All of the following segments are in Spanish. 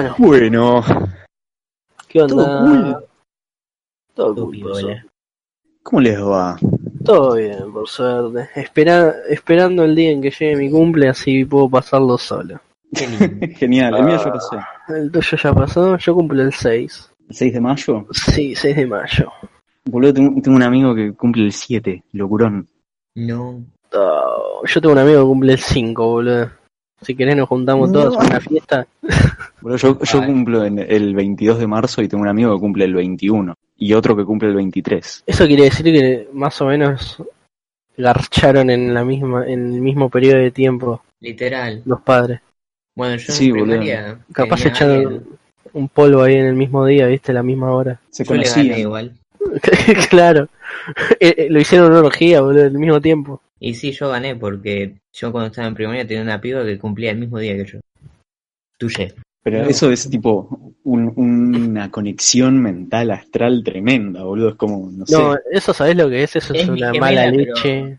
Bueno, Bueno, ¿qué onda? Todo cool. Todo Todo cool. ¿cómo les va? Todo bien, por suerte. Espera, esperando el día en que llegue mi cumple, así puedo pasarlo solo. Genial, el mío ya Ah. pasé. El tuyo ya pasó, yo cumplo el 6. ¿El 6 de mayo? Sí, 6 de mayo. Boludo, tengo, tengo un amigo que cumple el 7, locurón. No. Oh, yo tengo un amigo que cumple el 5, boludo. Si querés nos juntamos todos a una fiesta. Boludo, yo, yo cumplo en el 22 de marzo y tengo un amigo que cumple el 21. Y otro que cumple el 23. Eso quiere decir que más o menos garcharon en la misma, en el mismo periodo de tiempo Literal. los padres. Bueno, yo Sí, en boludo. primaria. Capaz echaron un polvo ahí en el mismo día, viste, a la misma hora. Se conocían. igual. claro. Eh, eh, lo hicieron en una orgía, boludo, al mismo tiempo. Y sí, yo gané porque yo cuando estaba en primaria tenía una piba que cumplía el mismo día que yo. Tuye. Pero No. eso es tipo un- una conexión mental astral tremenda, boludo. Es como, no sé. No, eso sabés lo que es, eso es, una gemela, mala pero- leche.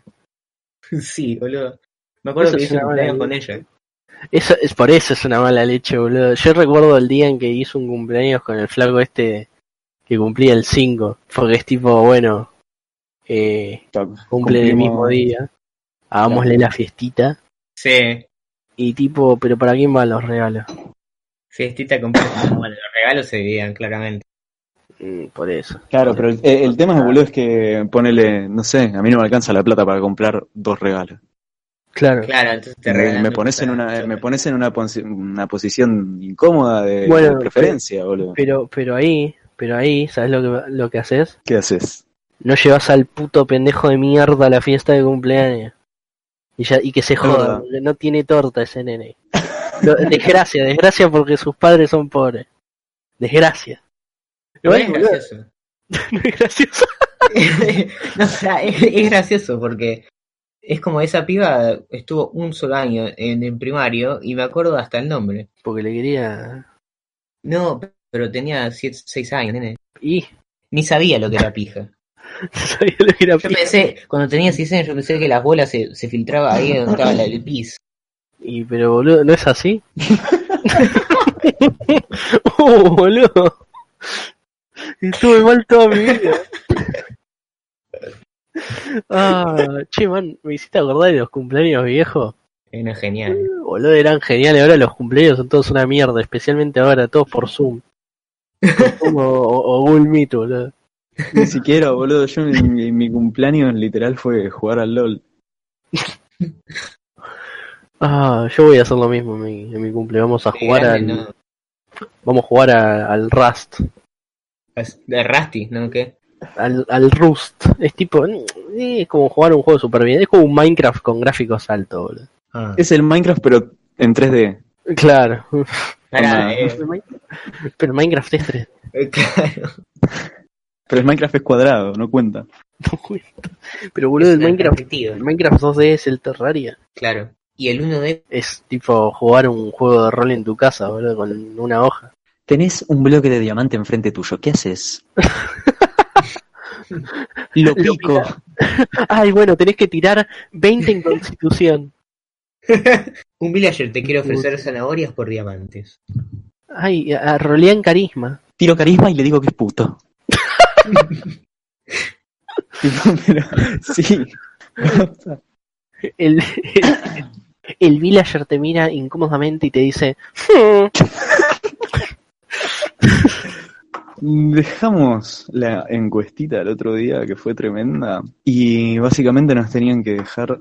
sí, boludo. Me acuerdo Eso que es hice una un cumpleaños mala con ella. Eso es por eso es una mala leche, boludo. Yo recuerdo el día en que hizo un cumpleaños con el flaco este que cumplía el 5, porque es tipo, bueno, eh, cumple el mismo día, hagámosle la fiestita Sí. y tipo, pero ¿para quién van los regalos? Fiestita con Bueno, los regalos se dividían claramente. Mm, por eso. Claro, pero el, el tema es, boludo, es que ponele, no sé, a mí no me alcanza la plata para comprar dos regalos. Claro. Claro, entonces te Me, me pones en una, me pones en una, posi- una posición incómoda de, Bueno, de preferencia, boludo. Pero, pero ahí, pero ahí, ¿sabes lo que, lo que haces? ¿Qué haces? No llevas al puto pendejo de mierda a la fiesta de cumpleaños. Y, ya, y que se joda, porque no tiene torta ese nene. Lo- desgracia, desgracia porque sus padres son pobres. Desgracia. No es boludo, gracioso. no es gracioso. no, o sea, es, es gracioso porque es como esa piba estuvo un solo año en el primario y me acuerdo hasta el nombre. Porque le quería. No, pero tenía 6 años, nene. Y. Ni sabía lo que era pija. Sabía lo que era Yo pensé, cuando tenía 6 años, yo pensé que las bolas se, se filtraba ahí donde estaba la- el pis. Y, pero boludo, ¿no es así? oh, boludo. Estuve mal toda mi vida. Ah, che, man, me hiciste acordar de los cumpleaños viejos. Era genial. Boludo, eran geniales. Ahora los cumpleaños son todos una mierda, especialmente ahora, todos por Zoom. Por Zoom o, o- o Google Meet, boludo. Ni siquiera, boludo, yo en mi, mi cumpleaños literal fue jugar al LOL. Ah, yo voy a hacer lo mismo en mi, en mi cumple. Vamos a jugar al, No, vamos a jugar a- al Rust. de Rusty, ¿no? ¿Qué? al, al Rust. Es tipo, eh, es como jugar un juego de supervivencia. Es como un Minecraft con gráficos altos, boludo. Ah. Es el Minecraft, pero en 3D. Claro. Pará, eh, Pero Minecraft es 3D. eh, claro. Pero el Minecraft es cuadrado, no cuenta. No cuenta. Pero boludo, el Minecraft, el Minecraft 2D es el Terraria. Claro. Y el 1D, Es tipo jugar un juego de rol en tu casa, boludo, con una hoja. Tenés un bloque de diamante enfrente tuyo, ¿qué haces? Lo pico. Ay, bueno, tenés que tirar 20 en constitución. un villager te quiere ofrecer zanahorias por diamantes. Ay, a, en carisma. Tiro carisma y le digo que es puto. Pero, sí. El, el, el villager te mira incómodamente y te dice, "Hmm". Dejamos la encuestita el otro día que fue tremenda y básicamente nos tenían que dejar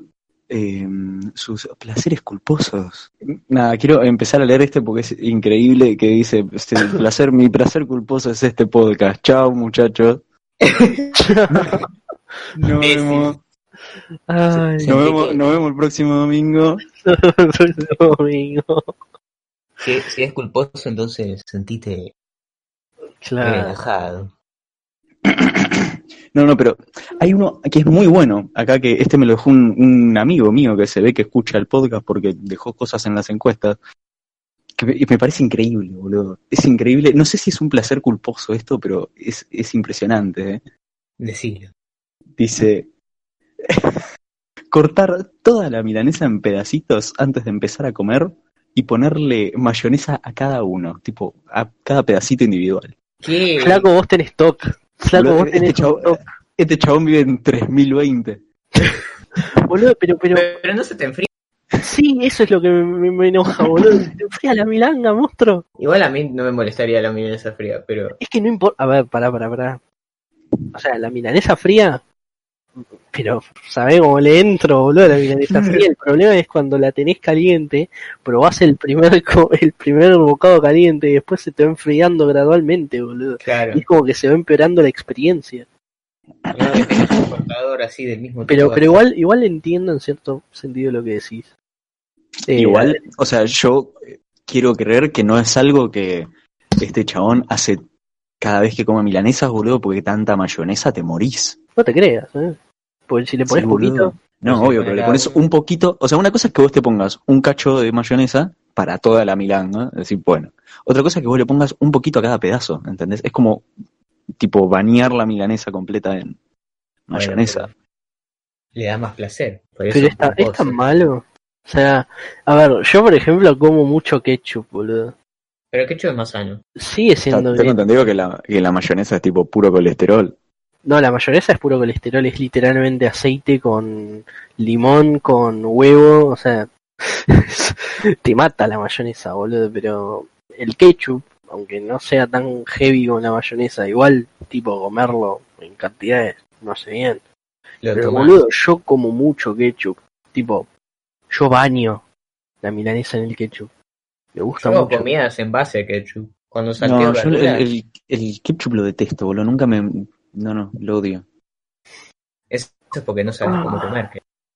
eh, sus placeres culposos. Nada, quiero empezar a leer este porque es increíble que dice, este, el placer, mi placer culposo es este podcast. Chao muchachos. Nos vemos, Ay, nos vemos, nos vemos el próximo domingo. domingo. Si, si es culposo, entonces sentite Claro. relajado. No, no, pero hay uno que es muy bueno acá, que este me lo dejó un, un amigo mío que se ve que escucha el podcast porque dejó cosas en las encuestas. Que me, me parece increíble, boludo. Es increíble. No sé si es un placer culposo esto, pero es, es impresionante. ¿eh? Decilo. Dice, cortar toda la milanesa en pedacitos antes de empezar a comer y ponerle mayonesa a cada uno, tipo, a cada pedacito individual. ¿Qué? Flaco, vos tenés TOC. Flaco, Boludo, vos este, tenés chabón, TOC. este chabón vive en 3020. Boludo, pero, pero, Pero no se te enfría. sí, eso es lo que me, me- me enoja, boludo. Te enfría la milanga, monstruo. Igual a mí no me molestaría la milanesa fría, pero Es que no importa. A ver, pará, pará, pará. O sea, la milanesa fría. Pero, ¿sabés cómo le entro, boludo, a la milanesa fría? El problema es cuando la tenés caliente, probás el primer, co- el primer bocado caliente y después se te va enfriando gradualmente, boludo. claro. Y es como que se va empeorando la experiencia. Cortador así del mismo Pero, tipo. pero igual, igual entiendo en cierto sentido lo que decís. Eh, Igual, o sea, yo quiero creer que no es algo que este chabón hace cada vez que come milanesas, boludo, porque tanta mayonesa te morís. No te creas, ¿eh? Porque si le pones Sí, poquito, No, No obvio, pero le pones un poquito. O sea, una cosa es que vos te pongas un cacho de mayonesa para toda la milanga, es decir, bueno. Otra cosa es que vos le pongas un poquito a cada pedazo, ¿entendés? Es como, tipo, bañar la milanesa completa en mayonesa. Le da más placer. por eso pero está, es tan malo. O sea, a ver, yo por ejemplo como mucho ketchup, boludo. Pero ketchup es más sano. Sigue siendo Tengo bien. entendido que la, que la mayonesa es tipo puro colesterol. No, la mayonesa es puro colesterol, es literalmente aceite con limón, con huevo, o sea, te mata la mayonesa, boludo, pero el ketchup, aunque no sea tan heavy como la mayonesa, igual, tipo, comerlo en cantidades, no sé bien. Lo Pero tomás. boludo, yo como mucho ketchup, tipo, yo baño la milanesa en el ketchup. Me gusta Yo mucho. comidas en base a ketchup. Cuando salteo No, yo el, el, el ketchup lo detesto, boludo. Nunca me. No, no, lo odio. eso es porque no sabes cómo comer.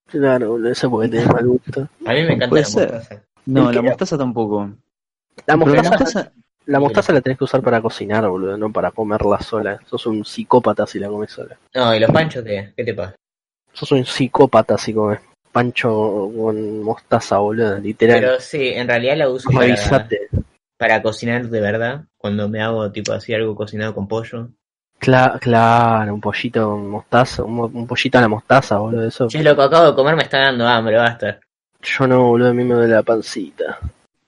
Claro, boludo, eso porque tenés mal gusto. A mí me encanta la ser. mostaza. No, la mostaza tampoco. La mostaza, mostaza- la mostaza la tenés que usar para cocinar, boludo, no para comerla sola. Sos un psicópata si la comes sola. No, y los panchos, ¿qué, ¿qué te pasa? Sos un psicópata si comes pancho con mostaza, boludo, literal. Pero sí, en realidad la uso para, para cocinar de verdad. Cuando me hago tipo así algo cocinado con pollo. Cla- claro, un pollito con mostaza, un, mo- un pollito a la mostaza, boludo, eso. Che, lo que acabo de comer me está dando hambre, basta. Yo no, boludo, a mí me duele la pancita.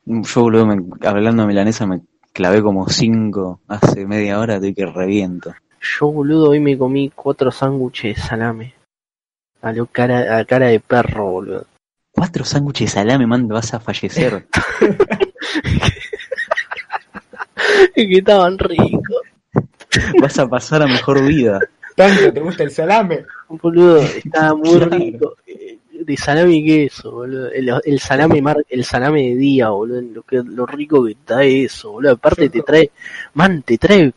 Yo, boludo, me- hablando de milanesa, me clavé como cinco hace media hora de que reviento. Yo, boludo, hoy me comí cuatro sándwiches de salame. A, lo cara, a cara de perro, boludo. Cuatro sándwiches de salame, man, vas a fallecer. que estaban ricos. vas a pasar a mejor vida. ¿Tanto te gusta el salame? Boludo, estaba muy Claro. rico. Eh, De salame y queso, boludo. El, el salame mar, el salame de día, boludo. Lo, que, lo rico que está eso, boludo. Aparte te trae, man, te trae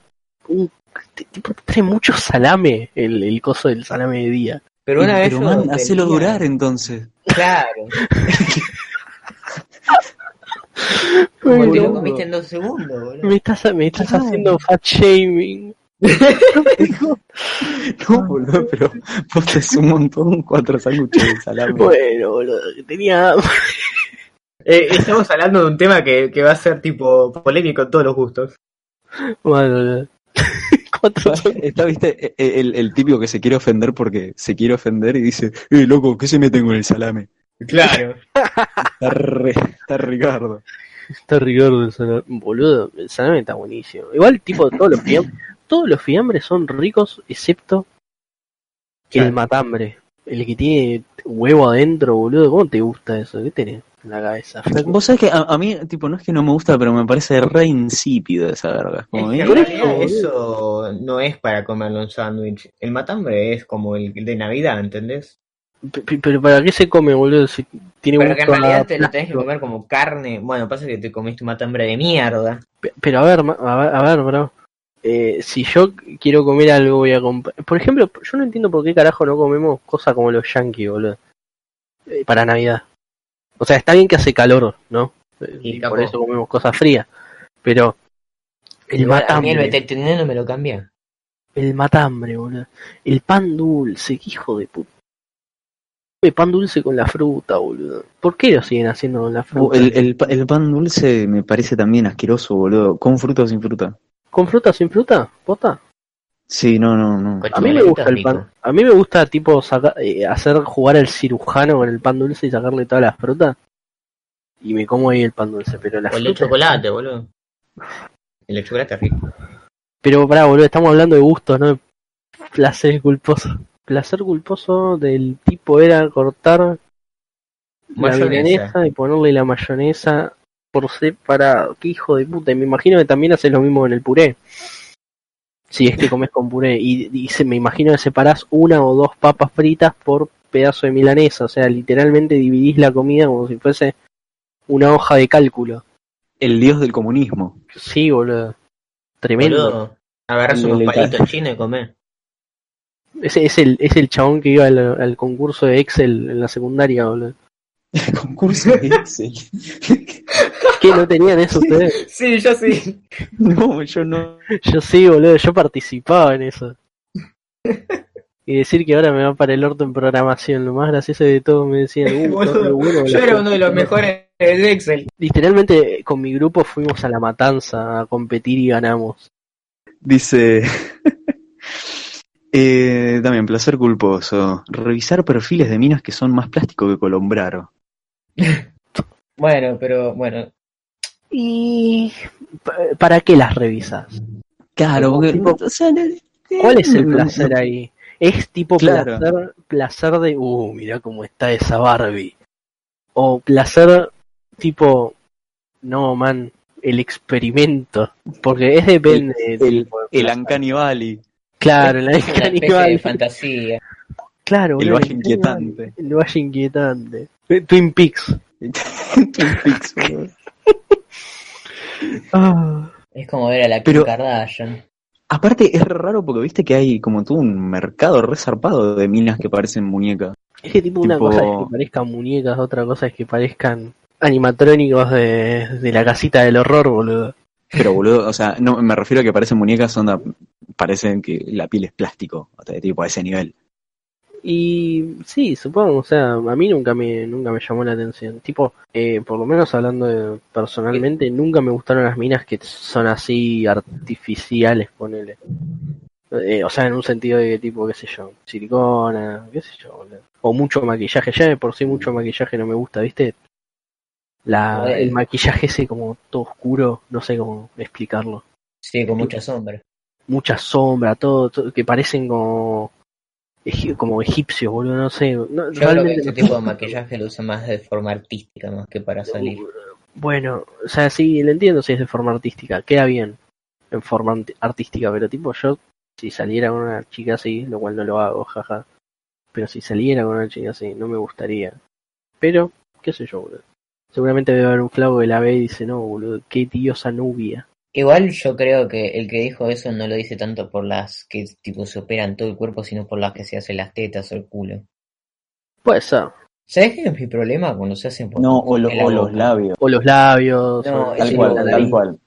un, te, tipo, te trae mucho salame el, el coso del salame de día. Pero una vez Pero, man, hacelo durar entonces. Claro. Porque lo comiste en dos segundos, boludo. Me estás, me estás haciendo fat shaming. No, boludo, pero vos te es un montón cuatro sándwiches de salame. Bueno, boludo, que tenía. Eh, estamos hablando de un tema que, que va a ser tipo polémico en todos los gustos. Bueno, boludo. Cuatro Está, viste, E- el, el típico que se quiere ofender porque se quiere ofender y dice, eh, loco, ¿qué se meten con el salame? Claro. Está, re- está Ricardo. Está Ricardo el salame. Boludo, el salame está buenísimo. Igual, tipo, todos los fiambres, todos los fiambres son ricos, excepto el Claro. matambre. El que tiene huevo adentro, boludo. ¿Cómo te gusta eso? ¿Qué tenés en la cabeza? flaco? Vos sabés que a, a mí, tipo, no es que no me gusta, pero me parece re insípido esa verga. Es que realidad eso no es para comerlo en sándwich. El matambre es como el de Navidad, ¿entendés? Pero ¿para qué se come, boludo? Si tiene Pero que en realidad te lo tenés que comer como carne. Bueno, pasa que te comiste un matambre de mierda. Pe- Pero a ver, a ver, a ver, bro. Eh, si yo quiero comer algo, voy a comprar. Por ejemplo, yo no entiendo por qué carajo no comemos cosas como los yankees, boludo. Eh, para Navidad. O sea, está bien que hace calor, ¿no? Y por eso comemos cosas frías. Pero el Igual, a mí el matambre, veterinario me lo cambia. el matambre, boludo. El pan dulce, qué hijo de puta. El pan dulce con la fruta, boludo. ¿Por qué lo siguen haciendo con la fruta? el, el, el pan dulce me parece también asqueroso, boludo. ¿Con fruta o sin fruta? ¿Con fruta o sin fruta? ¿Posta? Sí, no, no, no. A mí me gusta el pan. A mí me gusta tipo saca- eh, hacer jugar al cirujano con el pan dulce y sacarle todas las frutas. y me como ahí el pan dulce, pero la O el de chocolate, boludo. El de chocolate es rico. Pero pará, boludo, estamos hablando de gustos, no de placer culposo. Placer culposo del tipo era cortar la Mayonesa. milanesa y ponerle la mayonesa por separado. Qué hijo de puta. Y me imagino que también haces lo mismo en el puré. Si es que comes con puré. Y, y se, me imagino que separás una o dos papas fritas por pedazo de milanesa. O sea, literalmente dividís la comida como si fuese una hoja de cálculo. El dios del comunismo. Sí, boludo. Tremendo. Agarrás unos palitos chinos y comés. Ese es el, es el chabón que iba al, al concurso de Excel en la secundaria, boludo. El concurso de Excel. ¿Qué no tenían eso ustedes? Sí, yo sí. no, yo no. Yo sí, boludo, yo participaba en eso. Y decir que ahora me va para el orto en programación, lo más gracioso de todo me decían, uh, Boludo, qué bueno Yo era uno de los madre". mejores de Excel. Literalmente con mi grupo fuimos a la matanza a competir y ganamos. Dice. Eh, también, placer culposo. Revisar perfiles de minas que son más plástico que colombraro. Bueno, pero bueno. ¿Y pa- para qué las revisas? Claro, porque. Tipo, o sea, no- ¿Cuál es el placer ahí? Es tipo Claro. placer, placer de, uh, mirá cómo está esa Barbie. O placer tipo, no, man, el experimento. Porque es depende. El, de el placer. Uncanny Valley. Claro, la Es una especie de fantasía. Claro, El valle inquietante. El valle inquietante. Eh, Twin Peaks. Twin Peaks, boludo. Ah. Es como ver a la Kim Pero- Kardashian. Aparte, es raro porque viste que hay como todo un mercado resarpado de minas que parecen muñecas. Es que tipo, una Tipo- cosa es que parezcan muñecas, otra cosa es que parezcan animatrónicos de, de la casita del horror, boludo. Pero boludo, o sea, no me refiero a que parecen muñecas, onda, parecen que la piel es plástico, o sea, tipo a ese nivel. Y sí, supongo, o sea, a mí nunca me nunca me llamó la atención. Tipo, eh, por lo menos hablando de- personalmente, nunca me gustaron las minas que son así artificiales, ponele. Eh, o sea, en un sentido de tipo, qué sé yo, silicona, qué sé yo, boludo. O mucho maquillaje, ya de por sí mucho maquillaje no me gusta, ¿viste? La, el maquillaje ese como todo oscuro, no sé cómo explicarlo. Sí, con mucha sombra. Mucha sombra, todo, todo- que parecen como como egipcios, boludo, no sé. No, Yo creo que realmente ese no- tipo de maquillaje lo usa más de forma artística, más que para salir. Bueno, o sea, sí, lo entiendo si es de forma artística, queda bien en forma artística, pero tipo yo, si saliera con una chica así, lo cual no lo hago, jaja, pero si saliera con una chica así, no me gustaría. Pero, qué sé yo, boludo. Seguramente debe haber un flaco que la ve y dice, no, boludo, qué diosa nubia. Igual yo creo que el que dijo eso no lo dice tanto por las que tipo se operan todo el cuerpo, sino por las que se hacen las tetas o el culo. Puede ser. ¿Sabes qué es mi problema cuando se hacen por No, o, lo- o los labios. O los labios. No, o- Tal Sí, cual, tal nariz. cual.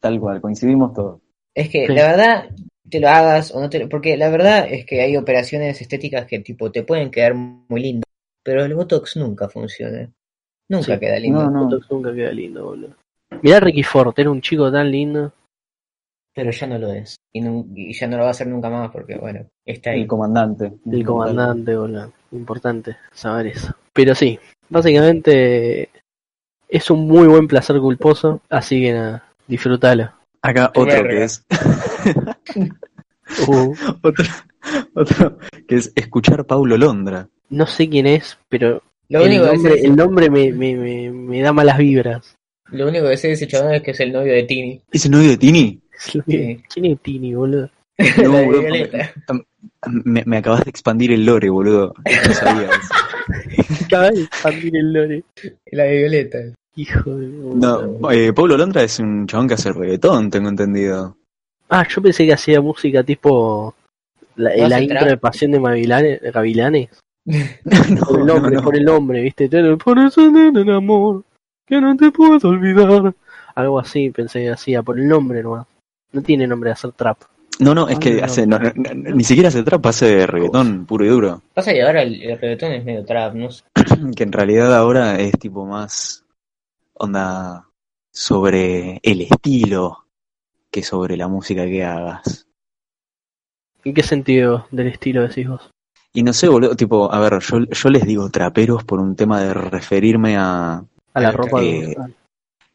Tal cual, coincidimos todos. Es que Sí. la verdad te lo hagas o no te lo- porque la verdad es que hay operaciones estéticas que tipo te pueden quedar muy lindo, pero el botox nunca funciona. Nunca Sí. queda lindo. No, no. Botox nunca queda lindo, boludo. Mirá a Ricky Ford, era un chico tan lindo. Pero ya no lo es. Y, ya no lo va a hacer nunca más porque, bueno, está ahí. El comandante. El comandante, boludo. Importante saber eso. Pero sí, básicamente es un muy buen placer culposo, así que nada, disfrútalo. Acá otro que es. Uh, otro, otro que es escuchar Paulo Londra. no sé quién es, pero Lo el único, que nombre, sé, el nombre me, me, me, me da malas vibras. lo único que sé de ese chabón es que es el novio de Tini. ¿Es el novio de Tini? Sí. ¿Quién es Tini, boludo? No, boludo, Violeta. Me, me acabas de expandir el lore, boludo. No sabía eso. Acaba de expandir el lore. La de Violeta. Hijo de puta. No, eh, Paulo Londra es un chabón que hace reggaetón, tengo entendido. Ah, yo pensé que hacía música tipo la, ¿No la intro trap? de Pasión de Gavilanes. no, Por el no, nombre, no. por el nombre, ¿viste? Te- Por eso nene, amor, que no te puedo olvidar. Algo así pensé que hacía, por el nombre nomás. No tiene nombre de hacer trap. No, no, es Ah, que no. hace, no, no, no, ni siquiera hace trap, hace reggaetón puro y duro. Pasa que ahora el, el reggaetón es medio trap, no sé. Que en realidad ahora es tipo más onda sobre el estilo que sobre la música que hagas. ¿En qué sentido del estilo decís vos? Y no sé, boludo, tipo, a ver, yo, yo les digo traperos por un tema de referirme a, A la ropa. de-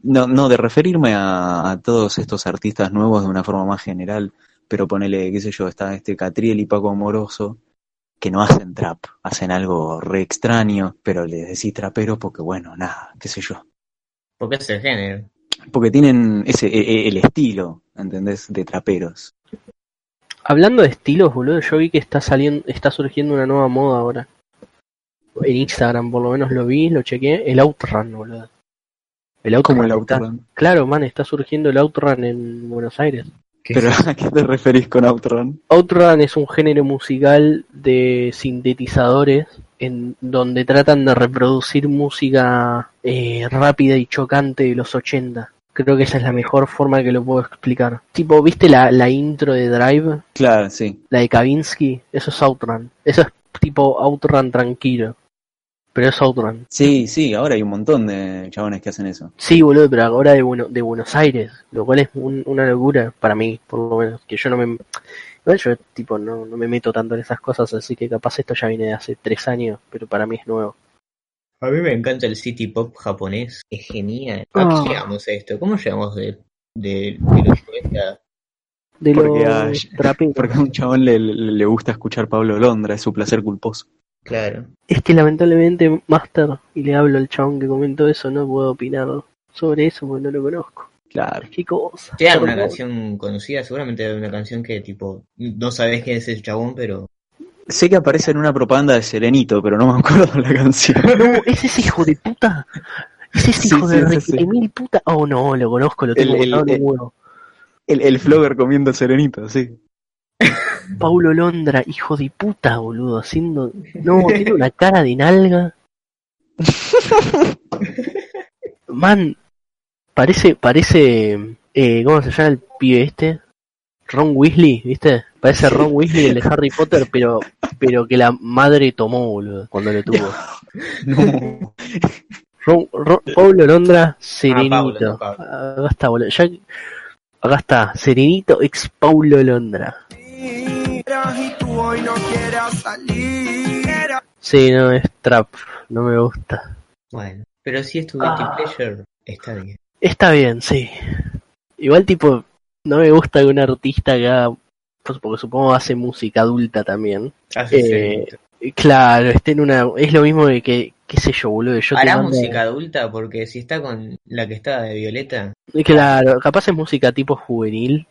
No, no, de referirme a, a todos estos artistas nuevos de una forma más general, pero ponele, qué sé yo, está este Catriel y Paco Amoroso, que no hacen trap, hacen algo re extraño, pero les decís trapero porque, bueno, nada, qué sé yo. Porque es el género. Porque tienen ese, e- e- el estilo, ¿entendés? De traperos. Hablando de estilos, boludo, yo vi que está saliendo, está surgiendo una nueva moda ahora. En Instagram, por lo menos lo vi, lo chequeé. El outrun, boludo. El outrun. Como el está- Outrun. Claro, man, está surgiendo el outrun en Buenos Aires. ¿Qué Pero es? ¿a qué te referís con Outrun? Outrun es un género musical de sintetizadores en donde tratan de reproducir música eh, rápida y chocante de los 80. Creo que esa es la mejor forma que lo puedo explicar. Tipo, ¿viste la, la intro de Drive? Claro, sí. La de Kavinsky, eso es Outrun. Eso es tipo Outrun tranquilo. Pero es Outrun. Sí, sí, ahora hay un montón de chabones que hacen eso. Sí, boludo, pero ahora de, Bueno- de Buenos Aires. Lo cual es un- una locura para mí, por lo menos. Que yo no me... Igual yo, tipo, no, no me meto tanto en esas cosas, así que capaz esto ya viene de hace tres años, pero para mí es nuevo. A mí me encanta el city pop japonés. Es genial. Ah. ¿A qué llegamos a esto? ¿Cómo llegamos de, de, de los 90? De Porque a, los porque a un chabón le, le- le gusta escuchar Pablo Londra, es su placer culposo. Claro. Es que lamentablemente, Master, y le hablo al chabón que comentó eso, no puedo opinar sobre eso porque no lo conozco. Claro. Qué cosa. ¿Te da alguna Perdón. canción conocida? Seguramente hay una canción que, tipo, no sabes quién es ese chabón, pero. Sé que aparece en una propaganda de Serenito, pero no me acuerdo la canción. No, ¿es ese hijo de puta? ¿Es ese Sí, hijo sí, de de mil puta? Oh, no, lo conozco, lo tengo El- el- el- huevo. El, el flogger comiendo Serenito, sí. Paulo Londra, hijo de puta, boludo, haciendo... No, tiene una cara de nalga. Man, parece, parece... Eh, ¿Cómo se llama el pibe este? Ron Weasley, ¿viste? Parece Ron Weasley el de Harry Potter, pero pero que la madre tomó, boludo, cuando lo tuvo. No. Ron, Londra, Serenito. no Pablo. Acá está, boludo. Ya- acá está, Serenito ex Paulo Londra. y tú hoy no quieras salir. Sí, no, es trap, no me gusta. Bueno. Pero si es tu guilty Ah. pleasure, está bien. Está bien, sí. Igual tipo, no me gusta que un artista que haga, pues, porque supongo hace música adulta también. Hace Eh, Serenito. Eh, Claro, esté en una, es lo mismo de que, qué sé yo, boludo, yo ¿Hará mando- música adulta? Porque si está con la que está de Violeta, Eh, Claro, capaz es música tipo juvenil.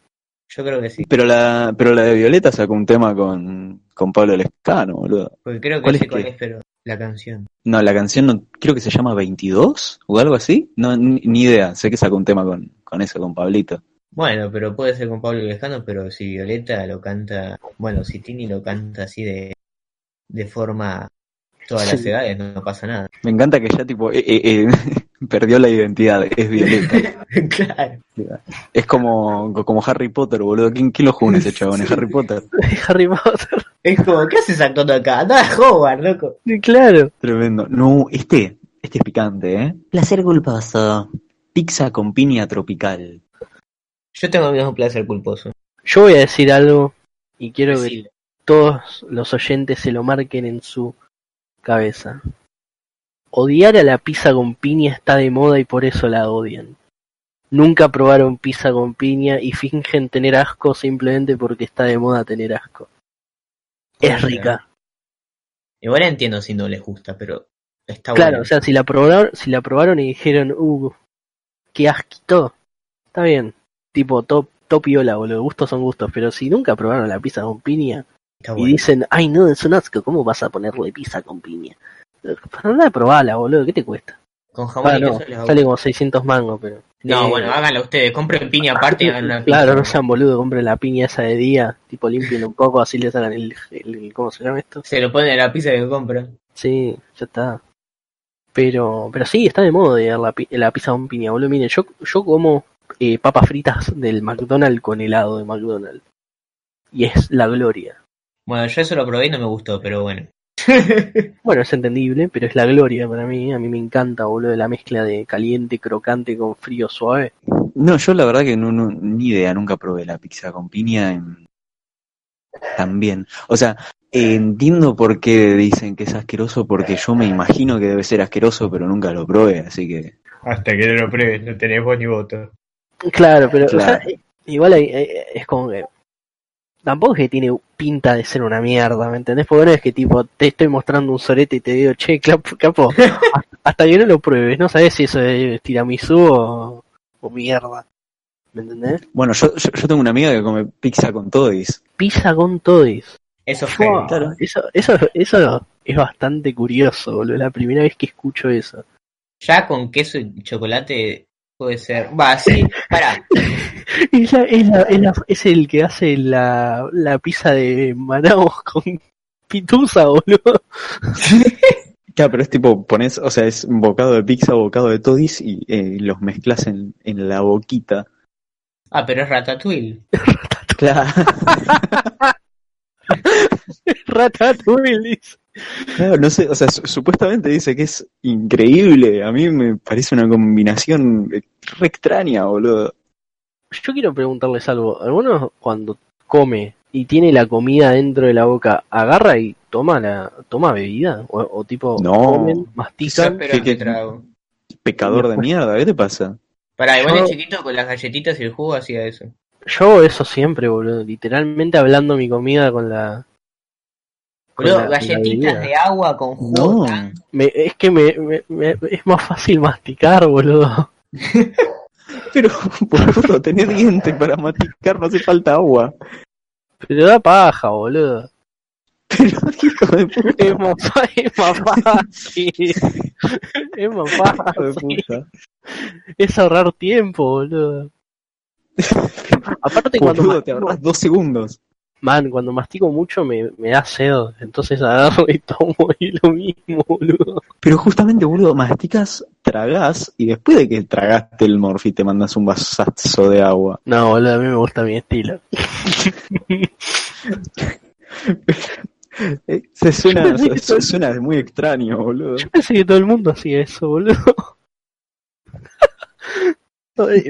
yo creo que sí. Pero la, pero la de Violeta sacó un tema con, con Pablo Lescano, boludo. Porque creo que ¿Cuál sé es cuál que? es, pero la canción. No, la canción no, creo que se llama 22 o algo así. No, ni, ni idea. Sé que sacó un tema con, con eso, con Pablito. Bueno, pero puede ser con Pablo Lescano, pero si Violeta lo canta, bueno, si Tini lo canta así de, de forma todas las Sí. edades, no, no pasa nada. Me encanta que ya tipo eh, eh, eh, perdió la identidad, es Violeta. claro. Es como, como Harry Potter, boludo. ¿Quién, quién lo juna ese chabón? Es Harry Potter. Harry Potter. Es como, ¿qué haces actuando acá? Anda a Hogwarts, loco. Claro. Tremendo. No, este, este es picante, ¿eh? Placer culposo. Pizza con piña tropical. Yo tengo mismo placer culposo. Yo voy a decir algo y quiero que todos los oyentes se lo marquen en su cabeza. Odiar a la pizza con piña está de moda y por eso la odian. Nunca probaron pizza con piña y fingen tener asco simplemente porque está de moda tener asco. Es rica. Igual entiendo si no les gusta, pero está Claro, o sea, si la probaron, si la probaron y dijeron, uh, qué asquito, está bien. Tipo, top, top y hola, boludo. Gustos son gustos, pero si nunca probaron la pizza con piña, está y bueno. dicen, ay no, es un asco, ¿cómo vas a ponerle pizza con piña? Anda a probarla, boludo, ¿qué te cuesta? Con jamón Ah, y no, queso les hago- sale como 600 mangos, pero... No, Eh, bueno, háganlo ustedes, compren piña aparte y hagan Claro, no sean boludo, compren la piña esa de día, tipo limpien un poco, así les hagan el, el- el- ¿cómo se llama esto? Se lo ponen en la pizza que compran. Sí, ya está. Pero, pero sí, está de moda odiar la, la pizza con piña, boludo. Miren, yo, yo como eh, papas fritas del McDonald's con helado de McDonald's. Y es la gloria. Bueno, yo eso lo probé y no me gustó, pero bueno. Bueno, es entendible, pero es la gloria para mí. A mí me encanta, boludo, la mezcla de caliente, crocante con frío suave. No, yo la verdad que no, no- ni idea, nunca probé la pizza con piña. en- También. O sea, eh, entiendo por qué dicen que es asqueroso, porque yo me imagino que debe ser asqueroso, pero nunca lo probé, así que Hasta que no lo pruebes, no tenés voz ni voto. Claro, pero o sea, Claro. igual hay- hay- es como que tampoco es que tiene pinta de ser una mierda, ¿me entendés? Porque no es que tipo te estoy mostrando un sorete y te digo, che, capo, hasta- que no lo pruebes, no sabes si eso es tiramisú o, o mierda, ¿me entendés? Bueno, yo, yo, yo tengo una amiga que come pizza con todis. Pizza con todis. Eso heavy. claro. Eso, eso, eso es bastante curioso, boludo. La primera vez que escucho eso. Ya con queso y chocolate puede ser. Va, sí, pará. Es, la- es, la- es, la- es el que hace la, la pizza de Manaus con pitusa, boludo. Claro, pero es tipo, pones, o sea, es un bocado de pizza, bocado de todis y eh, los mezclas en, en la boquita. Ah, pero es ratatouille. Claro. Ratatouille. dice. Claro, no sé, o sea, su- supuestamente dice que es increíble. A mí me parece una combinación re extraña, boludo. Yo quiero preguntarles algo. ¿Alguno cuando come y tiene la comida dentro de la boca, agarra y toma la toma bebida? O, o tipo, No. comen, mastican. ¿qué- trago. Pecador de mierda, ¿qué te pasa? Pará, igual Yo- de chiquito con las galletitas y el jugo hacía eso. Yo hago eso siempre, boludo. Literalmente hablando mi comida con la. La- la galletitas de agua con jugo. No. Me- es que me, me- me- es más fácil masticar, boludo. Pero, boludo, tener dientes para masticar, no hace falta agua. Pero da paja, boludo. Pero, hijo de puta. Es más, fa- es más fácil. Es más fácil. Es ahorrar tiempo, boludo. Aparte cuando Boludo, te mastico, ahorras dos segundos. Man, cuando mastico mucho me, me da sed, entonces agarro y tomo y lo mismo, boludo. Pero justamente, boludo, masticas, tragás y después de que tragaste el morfi te mandas un vasazo de agua. No, boludo, a mí me gusta mi estilo. Eh, Se suena, se- suena muy extraño, boludo. Yo pensé que todo el mundo hacía eso, boludo.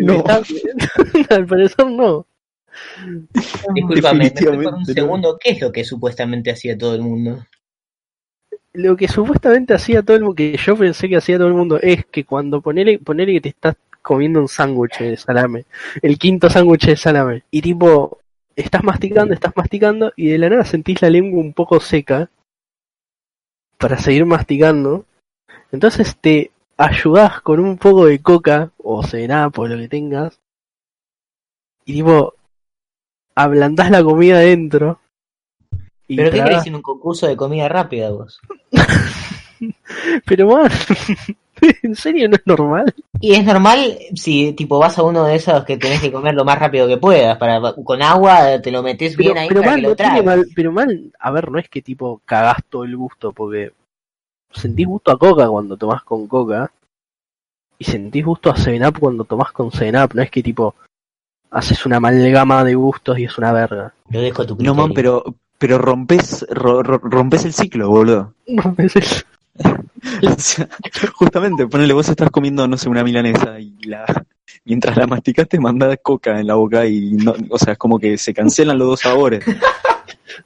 No. está- Al parecer no. Disculpame, me por un segundo. ¿Qué es lo que supuestamente hacía todo el mundo? Lo que supuestamente hacía todo el mundo, que yo pensé que hacía todo el mundo, es que cuando ponele, ponele que te estás comiendo un sándwich de salame, el quinto sándwich de salame, y tipo, estás masticando, estás masticando, y de la nada sentís la lengua un poco seca para seguir masticando, entonces te ayudás con un poco de coca, o serenap, o lo que tengas, y tipo, ablandás la comida adentro. y ¿Pero qué tragás. crees en un concurso de comida rápida vos? Pero man, ¿en serio no es normal? Y es normal si tipo vas a uno de esos que tenés que comer lo más rápido que puedas, para con agua te lo metes bien ahí pero para mal, que lo mal, pero mal, a ver, no es que tipo cagás todo el gusto, porque sentís gusto a coca cuando tomás con coca, y sentís gusto a 7-Up cuando tomás con 7-Up, no es que tipo haces una amalgama de gustos y es una verga. Lo dejo a tu No, man, pero, pero rompes, ro- ro- rompes el ciclo, boludo. No, es el- O sea, justamente, ponele, vos estás comiendo, no sé, una milanesa y la mientras la masticas te mandás coca en la boca y no, o sea, es como que se cancelan los dos sabores.